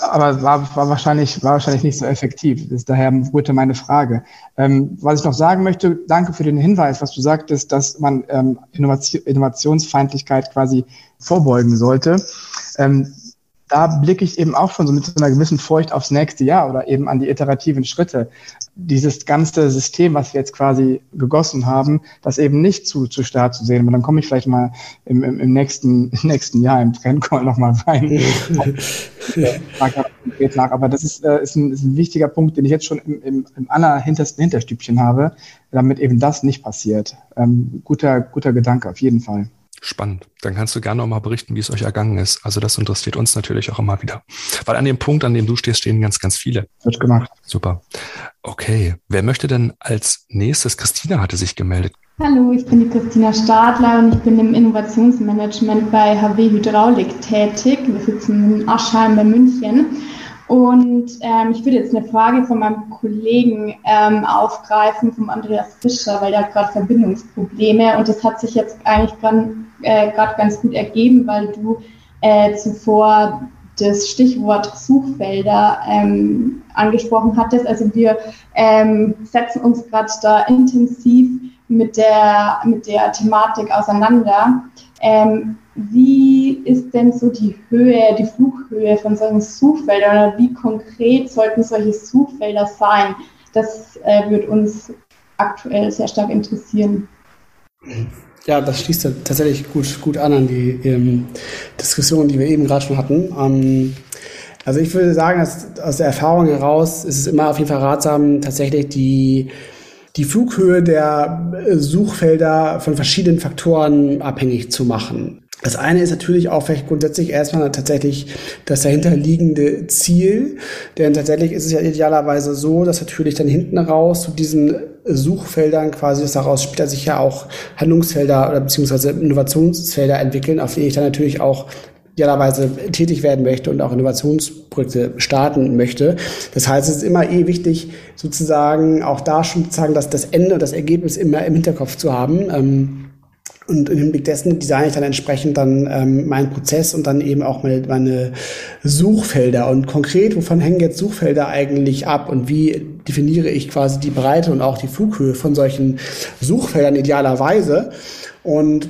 aber war, war, wahrscheinlich, war wahrscheinlich nicht so effektiv. Das ist daher wurde meine Frage. Ähm, was ich noch sagen möchte, danke für den Hinweis, was du sagtest, dass man ähm, Innovation, Innovationsfeindlichkeit quasi vorbeugen sollte. Ähm, da blicke ich eben auch schon so mit so einer gewissen Furcht aufs nächste Jahr oder eben an die iterativen Schritte. Dieses ganze System, was wir jetzt quasi gegossen haben, das eben nicht zu, zu stark zu sehen. Aber dann komme ich vielleicht mal im, im, im nächsten, nächsten Jahr im Trendcall nochmal rein. nach. Aber das ist, äh, ist, ein, ist ein wichtiger Punkt, den ich jetzt schon im, im, im allerhintersten Hinterstübchen habe, damit eben das nicht passiert. Ähm, guter, guter Gedanke, auf jeden Fall. Spannend. Dann kannst du gerne auch mal berichten, wie es euch ergangen ist. Also das interessiert uns natürlich auch immer wieder. Weil an dem Punkt, an dem du stehst, stehen ganz, ganz viele. Wird gemacht. Super. Okay. Wer möchte denn als nächstes? Christina hatte sich gemeldet. Hallo, ich bin die Christina Stadler und ich bin im Innovationsmanagement bei HW Hydraulik tätig. Wir sitzen in Aschheim bei München. Und ähm, ich würde jetzt eine Frage von meinem Kollegen ähm, aufgreifen, vom Andreas Fischer, weil der hat gerade Verbindungsprobleme und das hat sich jetzt eigentlich gerade äh, ganz gut ergeben, weil du äh, zuvor das Stichwort Suchfelder ähm, angesprochen hattest. Also wir ähm, setzen uns gerade da intensiv mit der, mit der Thematik auseinander. Ähm, wie ist denn so die Höhe, die Flughöhe von solchen Suchfeldern oder wie konkret sollten solche Suchfelder sein? Das äh, wird uns aktuell sehr stark interessieren. Ja, das schließt tatsächlich gut, gut an an die ähm, Diskussion, die wir eben gerade schon hatten. Ähm, also ich würde sagen, dass aus der Erfahrung heraus ist es immer auf jeden Fall ratsam, tatsächlich die die Flughöhe der äh, Suchfelder von verschiedenen Faktoren abhängig zu machen. Das eine ist natürlich auch vielleicht grundsätzlich erstmal tatsächlich das dahinterliegende Ziel, denn tatsächlich ist es ja idealerweise so, dass natürlich dann hinten raus zu diesen Suchfeldern quasi, dass daraus später sich ja auch Handlungsfelder oder beziehungsweise Innovationsfelder entwickeln, auf denen ich dann natürlich auch idealerweise tätig werden möchte und auch Innovationsprojekte starten möchte. Das heißt, es ist immer eh wichtig, sozusagen auch da schon sozusagen dass das Ende und das Ergebnis immer im Hinterkopf zu haben. Ähm, und im Hinblick dessen designe ich dann entsprechend dann ähm, meinen Prozess und dann eben auch meine, meine Suchfelder. Und konkret, wovon hängen jetzt Suchfelder eigentlich ab und wie definiere ich quasi die Breite und auch die Flughöhe von solchen Suchfeldern idealerweise? Und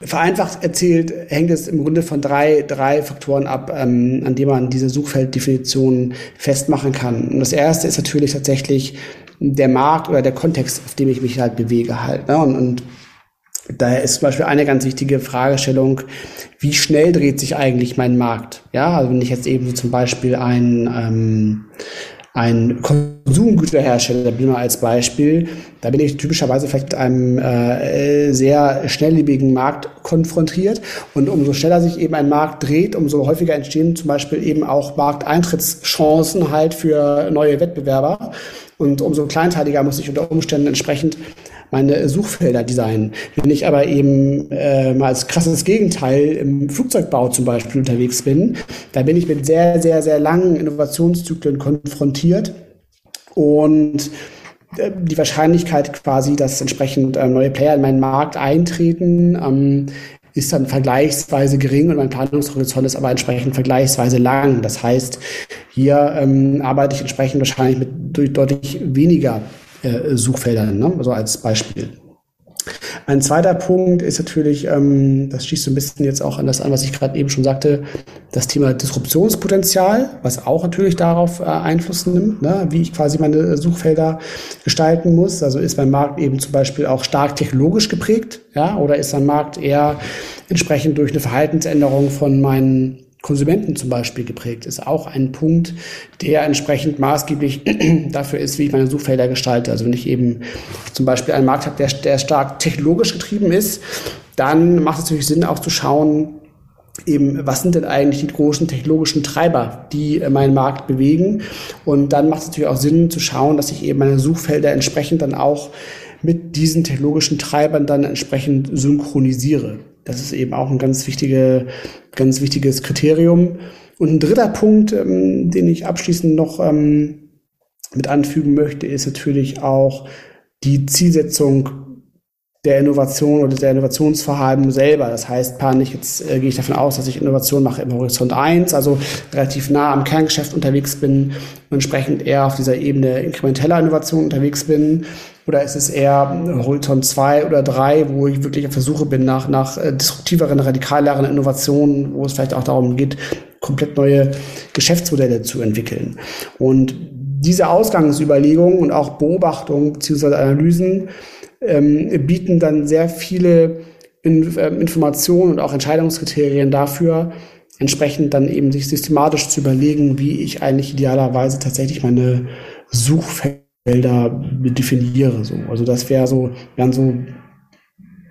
Vereinfacht erzählt hängt es im Grunde von drei, drei Faktoren ab, ähm, an denen man diese Suchfelddefinition festmachen kann. Und das erste ist natürlich tatsächlich der Markt oder der Kontext, auf dem ich mich halt bewege halt. Ne? Und, und Daher ist zum Beispiel eine ganz wichtige Fragestellung, wie schnell dreht sich eigentlich mein Markt? Ja, also wenn ich jetzt eben so zum Beispiel ein, ähm, ein Konsumgüterhersteller bin mal als Beispiel, da bin ich typischerweise vielleicht mit einem äh, sehr schnelllebigen Markt konfrontiert und umso schneller sich eben ein Markt dreht, umso häufiger entstehen zum Beispiel eben auch Markteintrittschancen halt für neue Wettbewerber und umso kleinteiliger muss ich unter Umständen entsprechend meine Suchfelder designen. Wenn ich aber eben äh, mal als krasses Gegenteil im Flugzeugbau zum Beispiel unterwegs bin, da bin ich mit sehr, sehr, sehr langen Innovationszyklen konfrontiert und äh, die Wahrscheinlichkeit quasi, dass entsprechend äh, neue Player in meinen Markt eintreten, ähm, ist dann vergleichsweise gering und mein Planungshorizont ist aber entsprechend vergleichsweise lang. Das heißt, hier ähm, arbeite ich entsprechend wahrscheinlich mit deutlich weniger äh, Suchfeldern, ne? also als Beispiel. Ein zweiter Punkt ist natürlich, ähm, das schließt so ein bisschen jetzt auch an das an, was ich gerade eben schon sagte, das Thema Disruptionspotenzial, was auch natürlich darauf äh, Einfluss nimmt, ne, wie ich quasi meine Suchfelder gestalten muss. Also ist mein Markt eben zum Beispiel auch stark technologisch geprägt, ja, oder ist mein Markt eher entsprechend durch eine Verhaltensänderung von meinen Konsumenten zum Beispiel geprägt ist, auch ein Punkt, der entsprechend maßgeblich dafür ist, wie ich meine Suchfelder gestalte. Also wenn ich eben zum Beispiel einen Markt habe, der, der stark technologisch getrieben ist, dann macht es natürlich Sinn, auch zu schauen, eben, was sind denn eigentlich die großen technologischen Treiber, die äh, meinen Markt bewegen? Und dann macht es natürlich auch Sinn zu schauen, dass ich eben meine Suchfelder entsprechend dann auch mit diesen technologischen Treibern dann entsprechend synchronisiere. Das ist eben auch ein ganz, wichtige, ganz wichtiges Kriterium. Und ein dritter Punkt, ähm, den ich abschließend noch ähm, mit anfügen möchte, ist natürlich auch die Zielsetzung der Innovation oder der Innovationsverhalten selber. Das heißt, panisch, jetzt äh, gehe ich davon aus, dass ich Innovation mache im Horizont 1, also relativ nah am Kerngeschäft unterwegs bin und entsprechend eher auf dieser Ebene inkrementeller Innovation unterwegs bin. Oder ist es eher Horizont 2 oder 3, wo ich wirklich auf der Suche bin nach, nach äh, disruptiveren, radikaleren Innovationen, wo es vielleicht auch darum geht, komplett neue Geschäftsmodelle zu entwickeln. Und diese Ausgangsüberlegungen und auch Beobachtungen bzw. Analysen ähm, bieten dann sehr viele in, äh, Informationen und auch Entscheidungskriterien dafür, entsprechend dann eben sich systematisch zu überlegen, wie ich eigentlich idealerweise tatsächlich meine Suchfelder definiere. So. Also das wäre so, wären so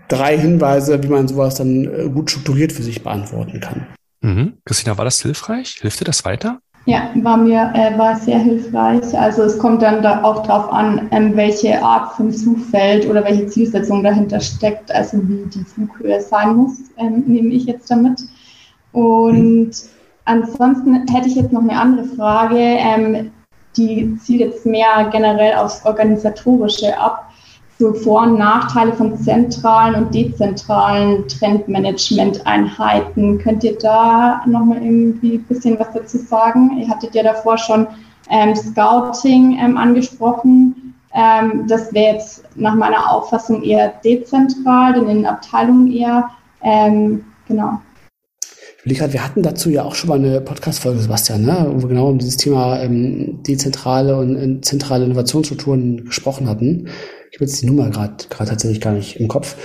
drei Hinweise, wie man sowas dann äh, gut strukturiert für sich beantworten kann. Mhm. Christina, war das hilfreich? Hilft dir das weiter? Ja, war mir äh, war sehr hilfreich. Also es kommt dann da auch darauf an, ähm, welche Art von Flugfeld oder welche Zielsetzung dahinter steckt, also wie die Flughöhe sein muss, ähm, nehme ich jetzt damit. Und ansonsten hätte ich jetzt noch eine andere Frage, ähm, die zielt jetzt mehr generell aufs Organisatorische ab so Vor- und Nachteile von zentralen und dezentralen Trendmanagement-Einheiten. Könnt ihr da nochmal irgendwie ein bisschen was dazu sagen? Ihr hattet ja davor schon ähm, Scouting ähm, angesprochen. Ähm, das wäre jetzt nach meiner Auffassung eher dezentral, denn in den Abteilungen eher. Ähm, genau. Ich gerade, wir hatten dazu ja auch schon mal eine Podcast-Folge, Sebastian, ne? wo wir genau um dieses Thema ähm, dezentrale und äh, zentrale Innovationsstrukturen gesprochen hatten. Ich habe jetzt die Nummer gerade tatsächlich gar nicht im Kopf.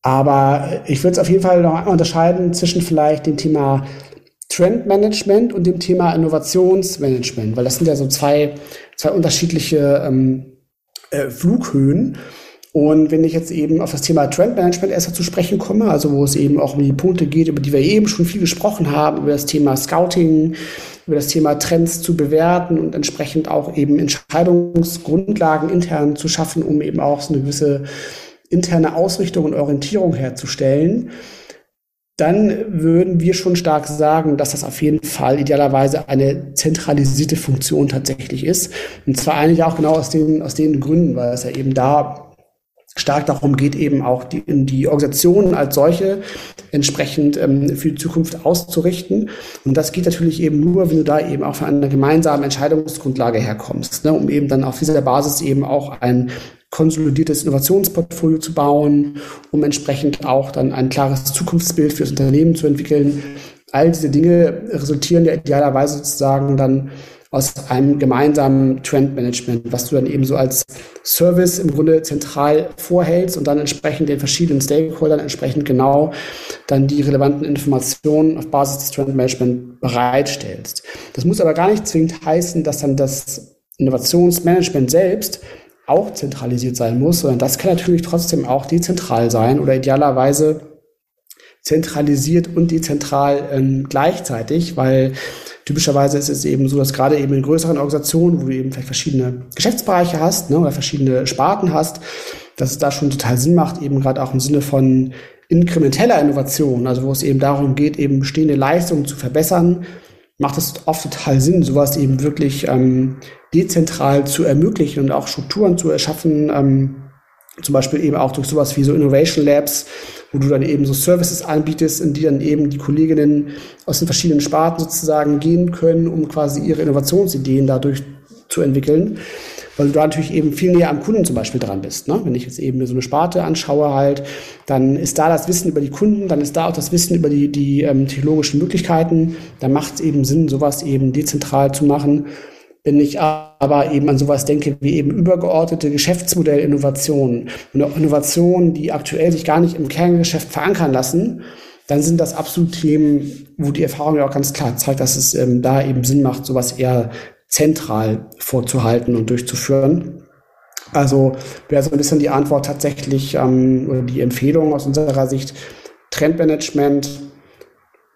Aber ich würde es auf jeden Fall noch unterscheiden zwischen vielleicht dem Thema Trendmanagement und dem Thema Innovationsmanagement, weil das sind ja so zwei, zwei unterschiedliche ähm, äh, Flughöhen. Und wenn ich jetzt eben auf das Thema Trendmanagement erst zu sprechen komme, also wo es eben auch um die Punkte geht, über die wir eben schon viel gesprochen haben, über das Thema Scouting, über das Thema Trends zu bewerten und entsprechend auch eben Entscheidungsgrundlagen intern zu schaffen, um eben auch so eine gewisse interne Ausrichtung und Orientierung herzustellen, dann würden wir schon stark sagen, dass das auf jeden Fall idealerweise eine zentralisierte Funktion tatsächlich ist. Und zwar eigentlich auch genau aus den, aus den Gründen, weil es ja eben da stark darum geht, eben auch die, die Organisation als solche entsprechend ähm, für die Zukunft auszurichten. Und das geht natürlich eben nur, wenn du da eben auch von einer gemeinsamen Entscheidungsgrundlage herkommst, ne, um eben dann auf dieser Basis eben auch ein konsolidiertes Innovationsportfolio zu bauen, um entsprechend auch dann ein klares Zukunftsbild für das Unternehmen zu entwickeln. All diese Dinge resultieren ja idealerweise sozusagen dann aus einem gemeinsamen Trendmanagement, was du dann eben so als Service im Grunde zentral vorhältst und dann entsprechend den verschiedenen Stakeholdern entsprechend genau dann die relevanten Informationen auf Basis des Trendmanagement bereitstellst. Das muss aber gar nicht zwingend heißen, dass dann das Innovationsmanagement selbst auch zentralisiert sein muss, sondern das kann natürlich trotzdem auch dezentral sein oder idealerweise zentralisiert und dezentral ähm, gleichzeitig, weil Typischerweise ist es eben so, dass gerade eben in größeren Organisationen, wo du eben vielleicht verschiedene Geschäftsbereiche hast ne, oder verschiedene Sparten hast, dass es da schon total Sinn macht, eben gerade auch im Sinne von inkrementeller Innovation, also wo es eben darum geht, eben bestehende Leistungen zu verbessern, macht es oft total Sinn, sowas eben wirklich ähm, dezentral zu ermöglichen und auch Strukturen zu erschaffen, ähm, zum Beispiel eben auch durch sowas wie so Innovation Labs, wo du dann eben so Services anbietest, in die dann eben die Kolleginnen aus den verschiedenen Sparten sozusagen gehen können, um quasi ihre Innovationsideen dadurch zu entwickeln. Weil du da natürlich eben viel näher am Kunden zum Beispiel dran bist. Ne? Wenn ich jetzt eben so eine Sparte anschaue halt, dann ist da das Wissen über die Kunden, dann ist da auch das Wissen über die, die ähm, technologischen Möglichkeiten. Da macht es eben Sinn, sowas eben dezentral zu machen wenn ich aber eben an sowas denke wie eben übergeordnete Geschäftsmodellinnovationen und Innovationen, die aktuell sich gar nicht im Kerngeschäft verankern lassen, dann sind das absolut Themen, wo die Erfahrung ja auch ganz klar zeigt, dass es ähm, da eben Sinn macht, sowas eher zentral vorzuhalten und durchzuführen. Also wäre so ein bisschen die Antwort tatsächlich ähm, oder die Empfehlung aus unserer Sicht, Trendmanagement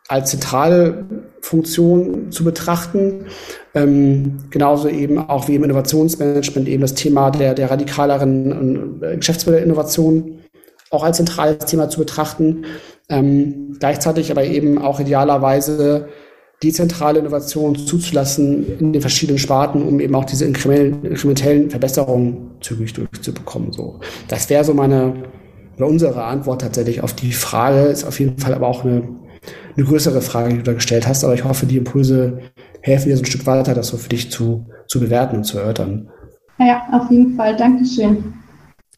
als zentrale Funktion zu betrachten. Ähm, genauso eben auch wie im Innovationsmanagement eben das Thema der, der radikaleren äh, Geschäftsmodellinnovation auch als zentrales Thema zu betrachten. Ähm, gleichzeitig aber eben auch idealerweise dezentrale Innovation zuzulassen in den verschiedenen Sparten, um eben auch diese inkrementellen Verbesserungen zügig durchzubekommen. So, das wäre so meine oder unsere Antwort tatsächlich auf die Frage. Ist auf jeden Fall aber auch eine eine größere Frage, die du da gestellt hast. Aber ich hoffe, die Impulse helfen dir so ein Stück weiter, das so für dich zu, zu bewerten und zu erörtern. Ja, auf jeden Fall. Dankeschön.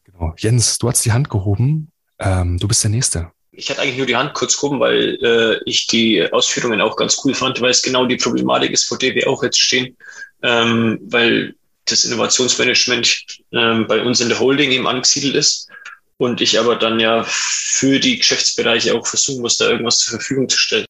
Genau. Jens, du hast die Hand gehoben. Ähm, du bist der Nächste. Ich hatte eigentlich nur die Hand kurz gehoben, weil äh, ich die Ausführungen auch ganz cool fand, weil es genau die Problematik ist, vor der wir auch jetzt stehen. Ähm, weil das Innovationsmanagement ähm, bei uns in der Holding eben angesiedelt ist und ich aber dann ja für die Geschäftsbereiche auch versuchen muss, da irgendwas zur Verfügung zu stellen.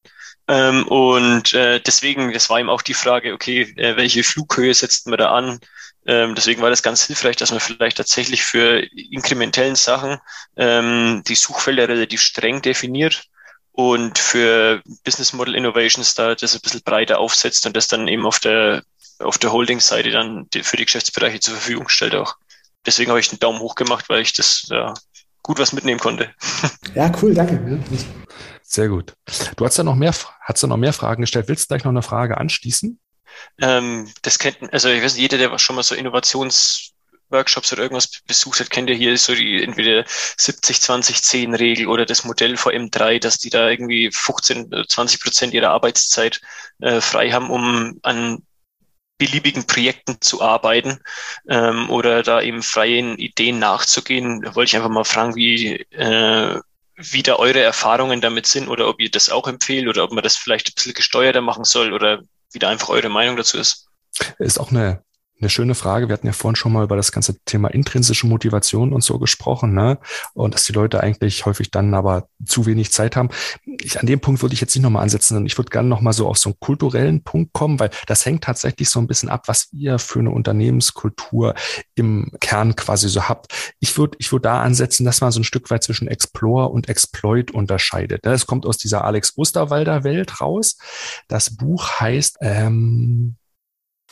Ähm, und äh, deswegen, das war ihm auch die Frage, okay, äh, welche Flughöhe setzt man da an? Ähm, deswegen war das ganz hilfreich, dass man vielleicht tatsächlich für inkrementellen Sachen ähm, die Suchfelder relativ streng definiert und für Business Model Innovations da das ein bisschen breiter aufsetzt und das dann eben auf der auf der Holding-Seite dann für die Geschäftsbereiche zur Verfügung stellt auch. Deswegen habe ich den Daumen hoch gemacht, weil ich das ja, gut was mitnehmen konnte. Ja, cool, danke. Sehr gut. Du hast ja noch mehr, hast ja noch mehr Fragen gestellt. Willst du gleich noch eine Frage anschließen? Ähm, das kennt, also ich weiß nicht, jeder, der schon mal so Innovationsworkshops oder irgendwas besucht hat, kennt ja hier so die entweder 70, 20, 10 Regel oder das Modell VM3, dass die da irgendwie 15, 20 Prozent ihrer Arbeitszeit äh, frei haben, um an beliebigen Projekten zu arbeiten ähm, oder da eben freien Ideen nachzugehen. Da wollte ich einfach mal fragen, wie, äh, wie da eure Erfahrungen damit sind oder ob ihr das auch empfehlt oder ob man das vielleicht ein bisschen gesteuerter machen soll oder wie da einfach eure Meinung dazu ist. Ist auch eine eine schöne Frage. Wir hatten ja vorhin schon mal über das ganze Thema intrinsische Motivation und so gesprochen, ne? Und dass die Leute eigentlich häufig dann aber zu wenig Zeit haben. Ich, an dem Punkt würde ich jetzt nicht nochmal ansetzen, sondern ich würde gerne nochmal so auf so einen kulturellen Punkt kommen, weil das hängt tatsächlich so ein bisschen ab, was ihr für eine Unternehmenskultur im Kern quasi so habt. Ich würde, ich würde da ansetzen, dass man so ein Stück weit zwischen Explore und Exploit unterscheidet. Das kommt aus dieser Alex Osterwalder Welt raus. Das Buch heißt, ähm,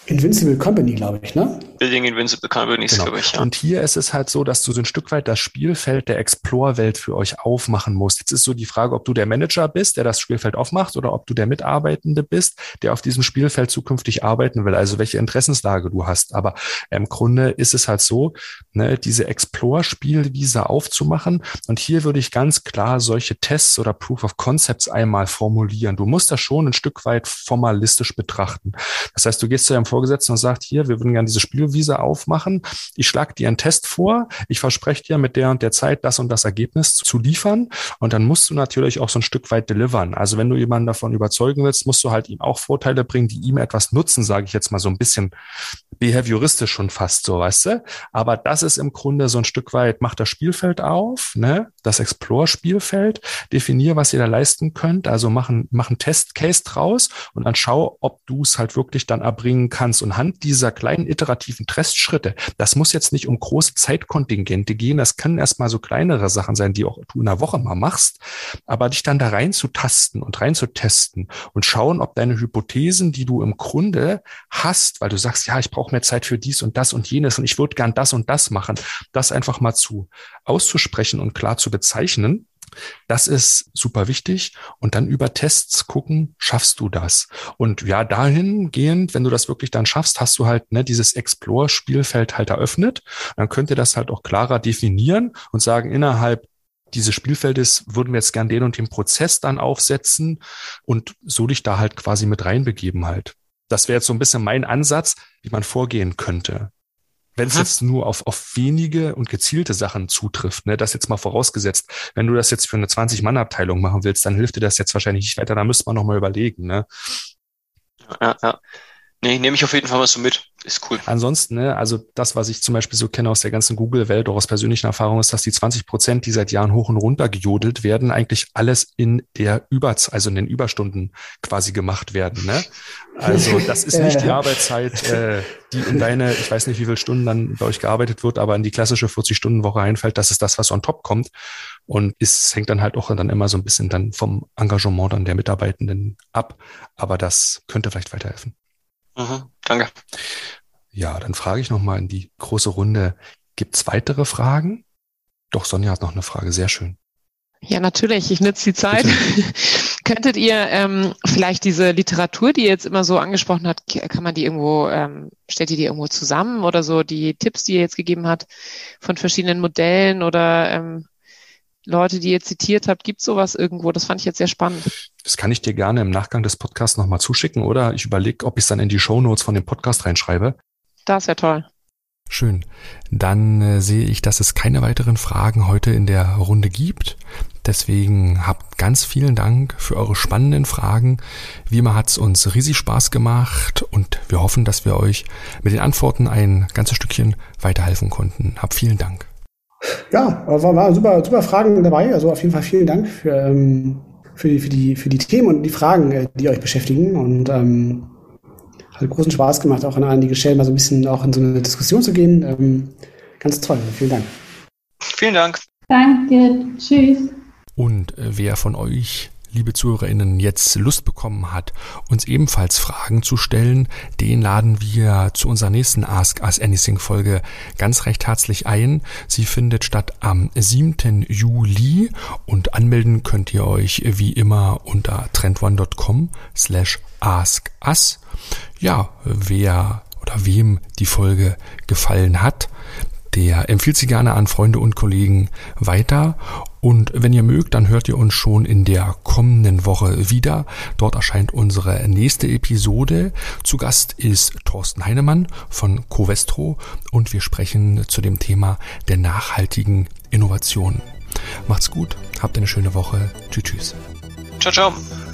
Invincible Company, glaube ich, ne? Building Invincible Company, genau. glaube ich, ja. Und hier ist es halt so, dass du so ein Stück weit das Spielfeld der Explore-Welt für euch aufmachen musst. Jetzt ist so die Frage, ob du der Manager bist, der das Spielfeld aufmacht, oder ob du der Mitarbeitende bist, der auf diesem Spielfeld zukünftig arbeiten will. Also welche Interessenslage du hast. Aber im Grunde ist es halt so, ne, diese Explore-Spielwiese aufzumachen. Und hier würde ich ganz klar solche Tests oder Proof of Concepts einmal formulieren. Du musst das schon ein Stück weit formalistisch betrachten. Das heißt, du gehst zu deinem Vorgesetzten und sagst, hier, wir würden gerne diese Spielwiese aufmachen. Ich schlage dir einen Test vor. Ich verspreche dir mit der und der Zeit das und das Ergebnis zu liefern. Und dann musst du natürlich auch so ein Stück weit delivern. Also wenn du jemanden davon überzeugen willst, musst du halt ihm auch Vorteile bringen, die ihm etwas nutzen, sage ich jetzt mal so ein bisschen behavioristisch schon fast so, weißt du? Aber das ist im Grunde so ein Stück weit, mach das Spielfeld auf, ne? Das Explore-Spielfeld, definier, was ihr da leisten könnt, also mach einen, mach einen Test-Case draus und dann schau, ob du es halt wirklich dann erbringen kannst. Und Hand dieser kleinen iterativen Testschritte, das muss jetzt nicht um große Zeitkontingente gehen, das können erstmal so kleinere Sachen sein, die auch du in der Woche mal machst, aber dich dann da rein zu tasten und rein zu testen und schauen, ob deine Hypothesen, die du im Grunde hast, weil du sagst, ja, ich brauche mehr Zeit für dies und das und jenes und ich würde gern das und das machen, das einfach mal zu auszusprechen und klar zu bezeichnen, das ist super wichtig. Und dann über Tests gucken, schaffst du das? Und ja, dahingehend, wenn du das wirklich dann schaffst, hast du halt ne, dieses Explore-Spielfeld halt eröffnet. Dann könnt ihr das halt auch klarer definieren und sagen, innerhalb dieses Spielfeldes würden wir jetzt gern den und den Prozess dann aufsetzen und so dich da halt quasi mit reinbegeben halt. Das wäre jetzt so ein bisschen mein Ansatz, wie man vorgehen könnte. Wenn es jetzt nur auf, auf wenige und gezielte Sachen zutrifft, ne, das jetzt mal vorausgesetzt. Wenn du das jetzt für eine 20-Mann-Abteilung machen willst, dann hilft dir das jetzt wahrscheinlich nicht weiter. Da müsste man nochmal überlegen. Ne? Ja, ja. Nee, nehme ich auf jeden Fall mal so mit. Ist cool. Ansonsten, ne, also das, was ich zum Beispiel so kenne aus der ganzen Google-Welt, auch aus persönlichen Erfahrungen, ist, dass die 20 Prozent, die seit Jahren hoch und runter gejodelt werden, eigentlich alles in der Überz, also in den Überstunden quasi gemacht werden. Ne? Also das ist nicht die Arbeitszeit, äh, die in deine, ich weiß nicht, wie viele Stunden dann bei euch gearbeitet wird, aber in die klassische 40-Stunden-Woche einfällt. Das ist das, was on top kommt. Und es hängt dann halt auch dann immer so ein bisschen dann vom Engagement dann der Mitarbeitenden ab. Aber das könnte vielleicht weiterhelfen. Mhm, danke. Ja, dann frage ich nochmal in die große Runde. Gibt es weitere Fragen? Doch, Sonja hat noch eine Frage. Sehr schön. Ja, natürlich. Ich nütze die Zeit. Könntet ihr ähm, vielleicht diese Literatur, die ihr jetzt immer so angesprochen hat, kann man die irgendwo, ähm, stellt ihr die irgendwo zusammen oder so die Tipps, die ihr jetzt gegeben hat von verschiedenen Modellen oder ähm, Leute, die ihr zitiert habt, gibt sowas irgendwo? Das fand ich jetzt sehr spannend. Das kann ich dir gerne im Nachgang des Podcasts nochmal zuschicken oder ich überlege, ob ich es dann in die Show Notes von dem Podcast reinschreibe. Das wäre toll. Schön. Dann äh, sehe ich, dass es keine weiteren Fragen heute in der Runde gibt. Deswegen habt ganz vielen Dank für eure spannenden Fragen. Wie immer hat es uns riesig Spaß gemacht und wir hoffen, dass wir euch mit den Antworten ein ganzes Stückchen weiterhelfen konnten. Habt vielen Dank. Ja, war, war super, super Fragen dabei. Also auf jeden Fall vielen Dank für, ähm, für, die, für, die, für die Themen und die Fragen, äh, die euch beschäftigen. Und ähm, hat großen Spaß gemacht, auch an einige Stellen mal so ein bisschen auch in so eine Diskussion zu gehen. Ähm, ganz toll. Vielen Dank. Vielen Dank. Danke. Tschüss. Und äh, wer von euch liebe ZuhörerInnen, jetzt Lust bekommen hat, uns ebenfalls Fragen zu stellen, den laden wir zu unserer nächsten Ask Us Anything Folge ganz recht herzlich ein. Sie findet statt am 7. Juli und anmelden könnt ihr euch wie immer unter trendone.com slash ask us. Ja, wer oder wem die Folge gefallen hat, der empfiehlt sie gerne an Freunde und Kollegen weiter. Und wenn ihr mögt, dann hört ihr uns schon in der kommenden Woche wieder. Dort erscheint unsere nächste Episode. Zu Gast ist Thorsten Heinemann von Covestro und wir sprechen zu dem Thema der nachhaltigen Innovation. Macht's gut, habt eine schöne Woche. Tschüss, tschüss. Ciao, ciao.